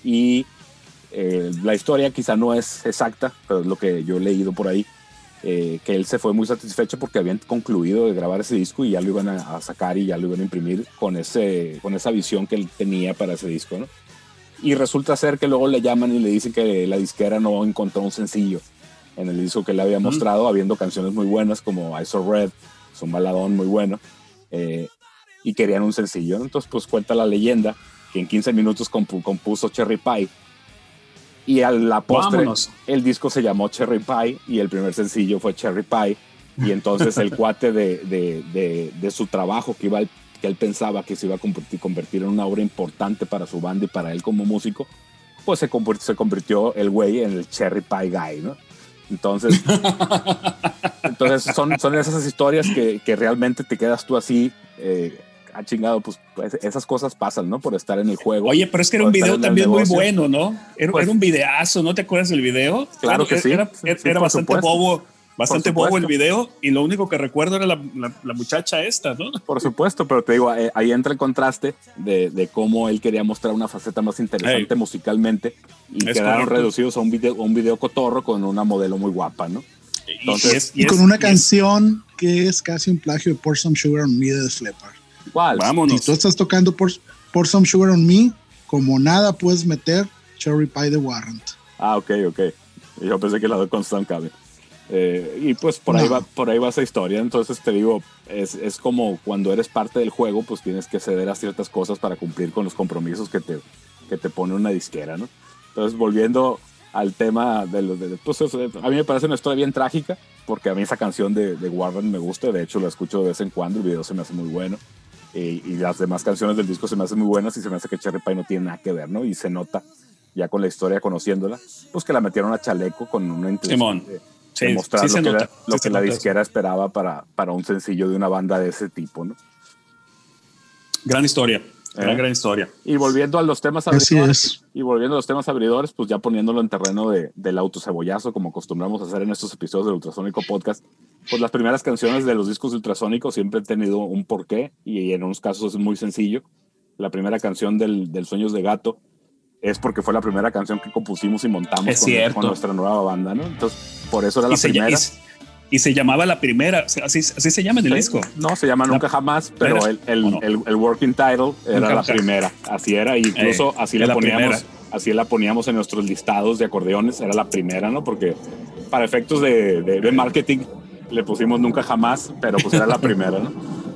Y eh, la historia quizá no es exacta, pero es lo que yo he leído por ahí, eh, que él se fue muy satisfecho porque habían concluido de grabar ese disco y ya lo iban a, a sacar y ya lo iban a imprimir con, ese, con esa visión que él tenía para ese disco, ¿no? Y resulta ser que luego le llaman y le dicen que la disquera no encontró un sencillo en el disco que le había mostrado, habiendo canciones muy buenas como I Saw Red, es un baladón muy bueno, eh, y querían un sencillo. Entonces, pues cuenta la leyenda que en 15 minutos compu- compuso Cherry Pie, y a la postre Vámonos. el disco se llamó Cherry Pie y el primer sencillo fue Cherry Pie. Y entonces el cuate de, de, de, de su trabajo que, iba, que él pensaba que se iba a convertir, convertir en una obra importante para su banda y para él como músico, pues se convirtió, se convirtió el güey en el Cherry Pie Guy, ¿no? Entonces, entonces son, son esas historias que, que realmente te quedas tú así, eh, ah, chingado, pues, pues, esas cosas pasan, ¿no? Por estar en el juego. Oye, pero es que era un video también muy bueno, ¿no? Era, Pues- era un videazo, ¿no te acuerdas del video? Claro que sí. Era, sí, bastante supuesto. bobo, bastante bobo el video y lo único que recuerdo era la, la- la muchacha esta, ¿no? Por supuesto, pero te digo, eh, ahí entra el contraste de, de cómo él quería mostrar una faceta más interesante musicalmente y Es quedaron correcto. reducidos a un video, a un video cotorro con una modelo muy guapa, ¿no? Y- Entonces- y es- Y y con es- una y es- canción que es casi un plagio de Pour Some Sugar on Me de. ¿Cuál? Vámonos. Si tú estás tocando Pour, Pour Some Sugar on Me, como nada puedes meter Cherry Pie de Warrant. Ah, ok, ok. Yo pensé que la de Constant Cabe. Eh, y pues por, ahí No. va, por ahí va esa historia. Entonces te digo, es, es como cuando eres parte del juego, pues tienes que ceder a ciertas cosas para cumplir con los compromisos que te, que te pone una disquera, ¿no? Entonces volviendo al tema de los... De, pues, es- a mí me parece una historia bien trágica, porque a mí esa canción de, de Warren me gusta, de hecho la escucho de vez en cuando, el video se me hace muy bueno. Eh, y las demás canciones del disco se me hacen muy buenas y se me hace que Cherry Pie no tiene nada que ver, ¿no? Y se nota ya con la historia conociéndola, pues que la metieron a chaleco con una intención de, mostrar lo que, lo que la disquera esperaba para, para un sencillo de una banda de ese tipo, ¿no? Gran historia. Gran, gran historia. Y volviendo a los temas abridores, y volviendo a los temas abridores, pues ya poniéndolo en terreno de, del autocebollazo, como acostumbramos a hacer en estos episodios del Ultrasónico Podcast, pues las primeras canciones de los discos ultrasónicos siempre han tenido un porqué, y en unos casos es muy sencillo. La primera canción del, del Sueños de Gato es porque fue la primera canción que compusimos y montamos con, nuestra nueva banda, ¿no? Entonces, por eso era la primera y se llamaba la primera, así, así se llama en el disco. No, se llama Nunca Jamás, pero el, el, el, working title era la primera, así era, incluso eh, así la, poníamos. Así la poníamos en nuestros listados de acordeones, era la primera, ¿no? Porque para efectos de, de, marketing le pusimos Nunca Jamás, pero pues era la primera, ¿no?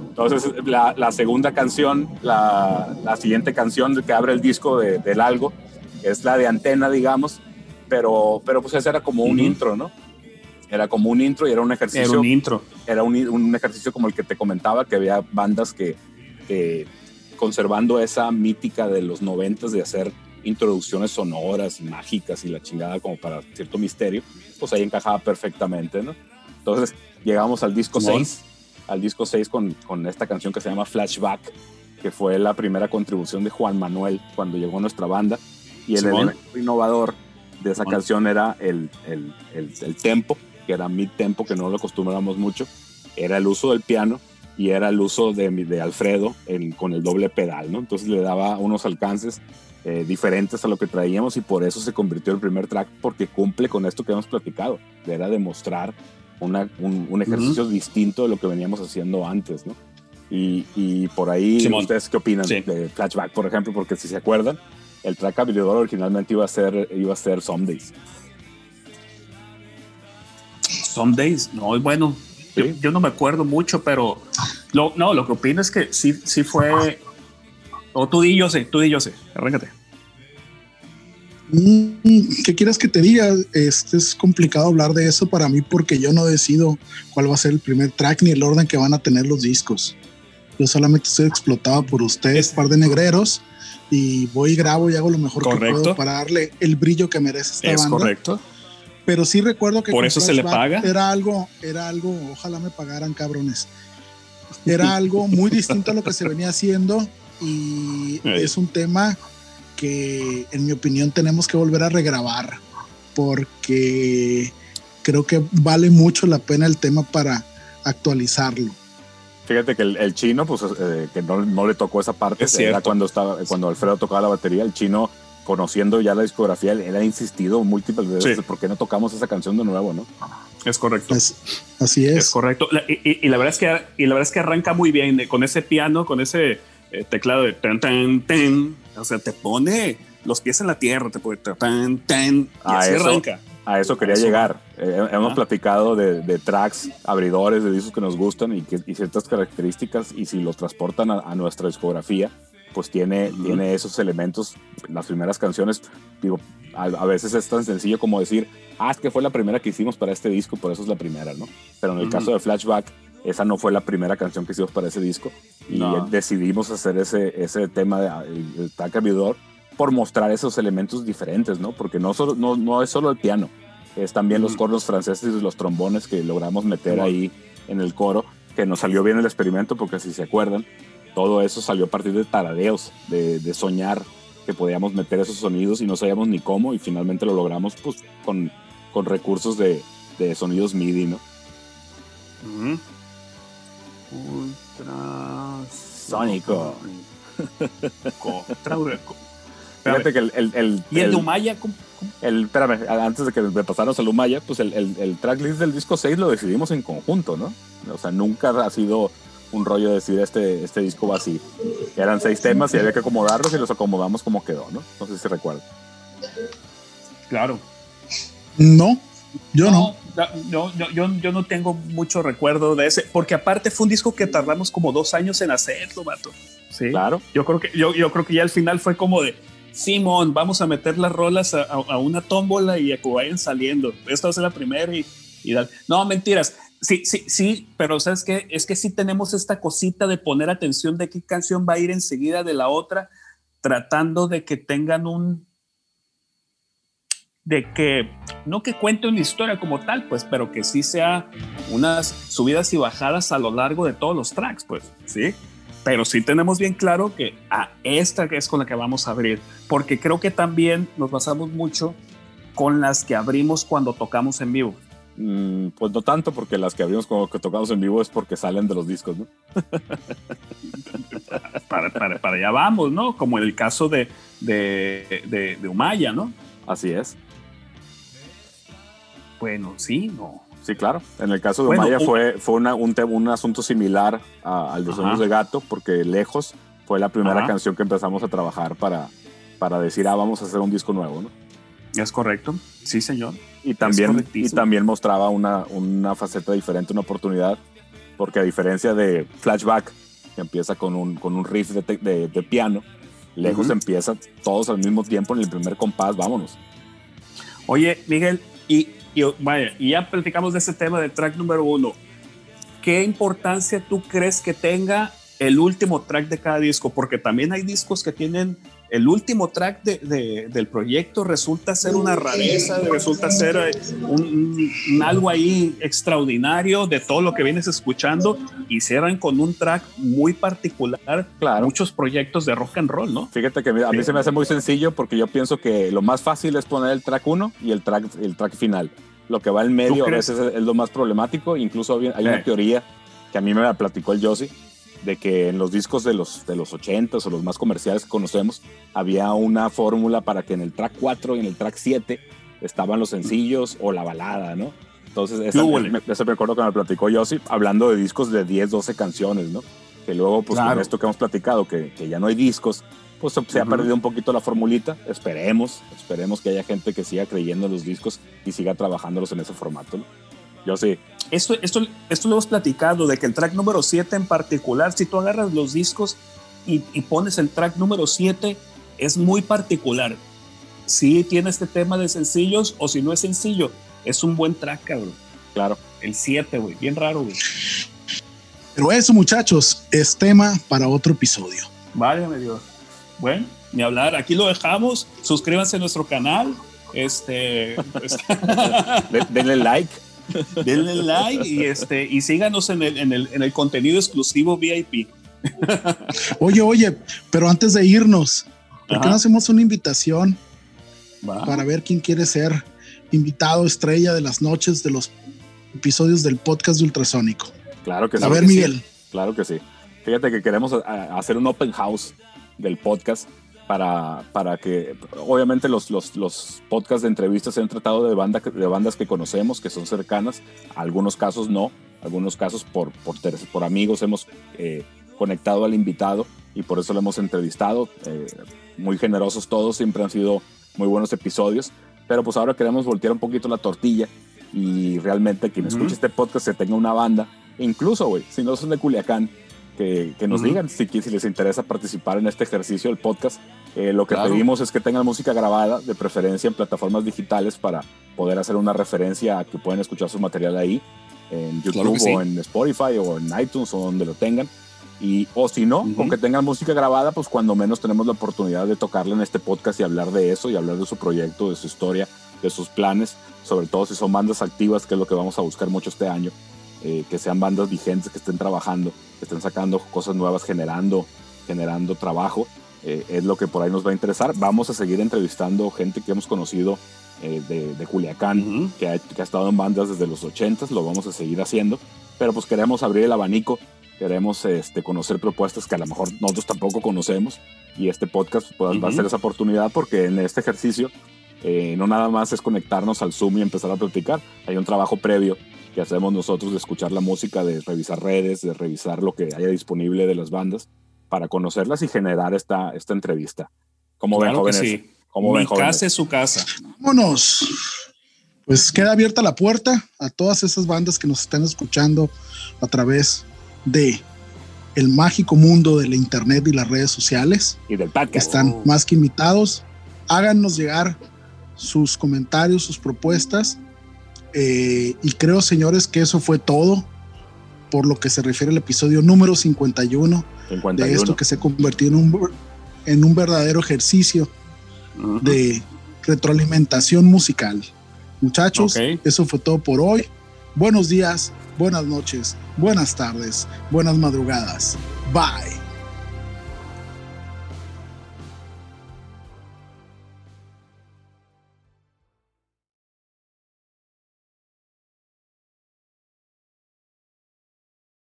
Entonces, la, la segunda canción, la, la, siguiente canción que abre el disco de, del algo, es la de Antena, digamos, pero, pero pues ese era como un intro, ¿no? Era como un intro y era un ejercicio. Era un intro. Era un, un ejercicio como el que te comentaba, que había bandas que, conservando esa mítica de los noventas de hacer introducciones sonoras y mágicas y la chingada como para cierto misterio, pues ahí encajaba perfectamente, ¿no? Entonces llegamos al disco 6, al disco 6 con, con, esta canción que se llama Flashback, que fue la primera contribución de Juan Manuel cuando llegó a nuestra banda. Y el elemento innovador de esa canción era el, el, el, el tempo, que era mi tempo, que no lo acostumbramos mucho, era el uso del piano y era el uso de, de Alfredo con el doble pedal, ¿no? Entonces le daba unos alcances eh, diferentes a lo que traíamos y por eso se convirtió en el primer track, porque cumple con esto que hemos platicado, era demostrar una, un, ejercicio distinto de lo que veníamos haciendo antes, ¿no? Y, y por ahí, ¿ustedes qué opinan de Flashback, por ejemplo? Porque si se acuerdan, el track habilidad originalmente iba a ser, iba a ser Somedays. Some Days, no, bueno, yo, no me acuerdo mucho, pero lo, no, lo que opino es que sí, sí fue. O tú di yo sé, tú di yo sé, arráncate. Mm, ¿Qué quieras que te diga? Este es complicado hablar de eso para mí porque yo no decido cuál va a ser el primer track ni el orden que van a tener los discos. Yo solamente estoy explotado por ustedes, par de negreros, y voy y grabo y hago lo mejor que puedo para darle el brillo que merece esta es banda. correcto pero sí recuerdo que por eso se le paga. Era algo, era algo, ojalá me pagaran cabrones. Era algo muy distinto a lo que se venía haciendo y es un tema que en mi opinión tenemos que volver a regrabar porque creo que vale mucho la pena el tema para actualizarlo. Fíjate que el, chino, pues eh, que no, no, le tocó esa parte, era cuando estaba, cuando Alfredo tocaba la batería, el chino conociendo ya la discografía, él ha insistido múltiples veces por qué no tocamos esa canción de nuevo, ¿no? Es correcto. así es. Es correcto. y, la verdad es que, y la verdad es que arranca muy bien con ese piano, con ese eh, teclado de tan, tan, tan. O sea, te pone los pies en la tierra, te pone tan, tan, y así eso, arranca. A eso quería llegar. Eh, hemos platicado de, tracks, abridores, de discos que nos gustan y, que, ciertas características, y si los transportan a nuestra discografía, pues tiene, tiene esos elementos. Las primeras canciones, digo, a, veces es tan sencillo como decir, ah, es que fue la primera que hicimos para este disco, por eso es la primera, ¿no? Pero en el caso de Flashback, esa no fue la primera canción que hicimos para ese disco. Y decidimos hacer ese, ese tema de el, track por mostrar esos elementos diferentes, ¿no? Porque no, solo, no, no es solo el piano, es también los cornos franceses y los trombones que logramos meter ahí en el coro, que nos salió bien el experimento porque si se acuerdan, todo eso salió a partir de taradeos, de, de, soñar que podíamos meter esos sonidos y no sabíamos ni cómo y finalmente lo logramos pues con, con recursos de, de, sonidos MIDI, ¿no? Ultrasónico. Fíjate que el, el, el, ¿Y el, de Umaya? El, espérame, antes de que me pasáramos al Umaya, pues el, el, el tracklist del disco 6 lo decidimos en conjunto, ¿no? O sea, nunca ha sido un rollo de decir este, este disco va así. Eran seis temas y había que acomodarlos y los acomodamos como quedó, ¿no? No sé si recuerdo. Claro. No, yo no. No. Yo, yo, yo, no tengo mucho recuerdo de ese, porque aparte fue un disco que tardamos como dos años en hacerlo, vato. Sí. Claro. Yo creo que, yo, yo creo que ya al final fue como de, Simón, vamos a meter las rolas a, a, una tómbola y a que vayan saliendo. Esta va a ser la primera y, y No, mentiras. Sí, sí, sí, pero ¿sabes qué? Es que sí tenemos esta cosita de poner atención de qué canción va a ir enseguida de la otra, tratando de que tengan un, de que no que cuente una historia como tal, pues, pero que sí sea unas subidas y bajadas a lo largo de todos los tracks, pues, ¿sí? Pero sí tenemos bien claro que a esta es con la que vamos a abrir, porque creo que también nos basamos mucho con las que abrimos cuando tocamos en vivo. Mm, pues no tanto, porque las que abrimos cuando tocamos en vivo es porque salen de los discos, ¿no? para, para, para, allá vamos, ¿no? Como en el caso de, de, de, de Umaya, ¿no? Así es. Bueno, sí, no. Sí, claro. En el caso de Maya fue, fue una, un, un, asunto similar al de Sueños de Gato, porque Lejos fue la primera canción que empezamos a trabajar para, para decir, ah, vamos a hacer un disco nuevo, ¿no? Es correcto, sí, señor. Y también, y también mostraba una, una faceta diferente, una oportunidad, porque a diferencia de Flashback, que empieza con un, con un riff de, de, piano, Lejos empieza todos al mismo tiempo en el primer compás, vámonos. Oye, Miguel, y y, vaya, y ya platicamos de ese tema del track número uno. ¿Qué importancia tú crees que tenga el último track de cada disco? Porque también hay discos que tienen el último track de, del proyecto resulta ser una rareza, resulta ser eh, un, algo ahí extraordinario de todo lo que vienes escuchando y cierran con un track muy particular. Claro. Muchos proyectos de rock and roll, ¿no? Fíjate que a mí se me hace muy sencillo porque yo pienso que lo más fácil es poner el track 1 y el track, el track final. Lo que va en medio a veces es, lo más problemático. Incluso hay una eh. teoría que a mí me la platicó el Josie de que en los discos de los, de los 80 o los más comerciales que conocemos, había una fórmula para que en el track 4 y en el track 7 estaban los sencillos o la balada, ¿no? Entonces, esa, me, ese me acuerdo que me platicó Yossi, hablando de discos de 10, 12 canciones, ¿no? Que luego, pues con esto que hemos platicado, que, que ya no hay discos, pues se ha perdido un poquito la formulita. Esperemos, esperemos que haya gente que siga creyendo en los discos y siga trabajándolos en ese formato, ¿no? Yo sí. Esto, esto, esto lo hemos platicado, de que el track número 7 en particular, si tú agarras los discos y, pones el track número 7, es muy particular. Si tiene este tema de sencillos o si no es sencillo, es un buen track, cabrón. Claro. El 7, güey, bien raro, güey. Pero eso, muchachos, es tema para otro episodio. Válgame Dios. Bueno, ni hablar, aquí lo dejamos. Suscríbanse a nuestro canal. Este, pues, denle like. Denle like y, este, y síganos en el, en, el, en el contenido exclusivo VIP. Oye, oye, pero antes de irnos, ¿por qué no hacemos una invitación para ver quién quiere ser invitado estrella de las noches de los episodios del podcast de Ultrasónico? Claro que sí. A ver, Miguel. Claro que sí. Fíjate que queremos hacer un open house del podcast para, para que obviamente los, los, los, podcasts de entrevistas se han tratado de, banda, de bandas que conocemos, que son cercanas, algunos casos no, algunos casos por, por, por amigos hemos eh, conectado al invitado y por eso lo hemos entrevistado, eh, muy generosos todos, siempre han sido muy buenos episodios, pero pues ahora queremos voltear un poquito la tortilla y realmente quien escuche este podcast se tenga una banda, incluso, güey, si no son de Culiacán, que, nos digan si, si, les interesa participar en este ejercicio del podcast. Eh, lo que pedimos es que tengan música grabada, de preferencia en plataformas digitales, para poder hacer una referencia a que pueden escuchar su material ahí, en YouTube o en Spotify o en iTunes o donde lo tengan. Y, o si no, con que tengan música grabada, pues cuando menos tenemos la oportunidad de tocarla en este podcast y hablar de eso y hablar de su proyecto, de su historia, de sus planes, sobre todo si son bandas activas, que es lo que vamos a buscar mucho este año. Eh, que sean bandas vigentes, que estén trabajando, que estén sacando cosas nuevas, generando, generando trabajo. Eh, es lo que por ahí nos va a interesar. Vamos a seguir entrevistando gente que hemos conocido eh, de, de, Culiacán, que, ha, que, ha, estado en bandas desde los 80, lo vamos a seguir haciendo, pero pues queremos abrir el abanico, queremos este, conocer propuestas que a lo mejor nosotros tampoco conocemos y este podcast pues, va a ser esa oportunidad porque en este ejercicio no nada más es conectarnos al Zoom y empezar a platicar, hay un trabajo previo que hacemos nosotros de escuchar la música, de revisar redes, de revisar lo que haya disponible de las bandas para conocerlas y generar esta, esta entrevista. ¿Cómo ven, jóvenes? Sí. ¿Cómo Mi casa es su casa. Vámonos. Pues queda abierta la puerta a todas esas bandas que nos están escuchando a través de el mágico mundo de la internet y las redes sociales. Y del podcast. Están más que invitados. Háganos llegar sus comentarios, sus propuestas eh, y creo, señores, que eso fue todo por lo que se refiere al episodio número 51, de esto que se convirtió en un, en un verdadero ejercicio de retroalimentación musical. Muchachos, eso fue todo por hoy. Buenos días, buenas noches, buenas tardes, buenas madrugadas. Bye.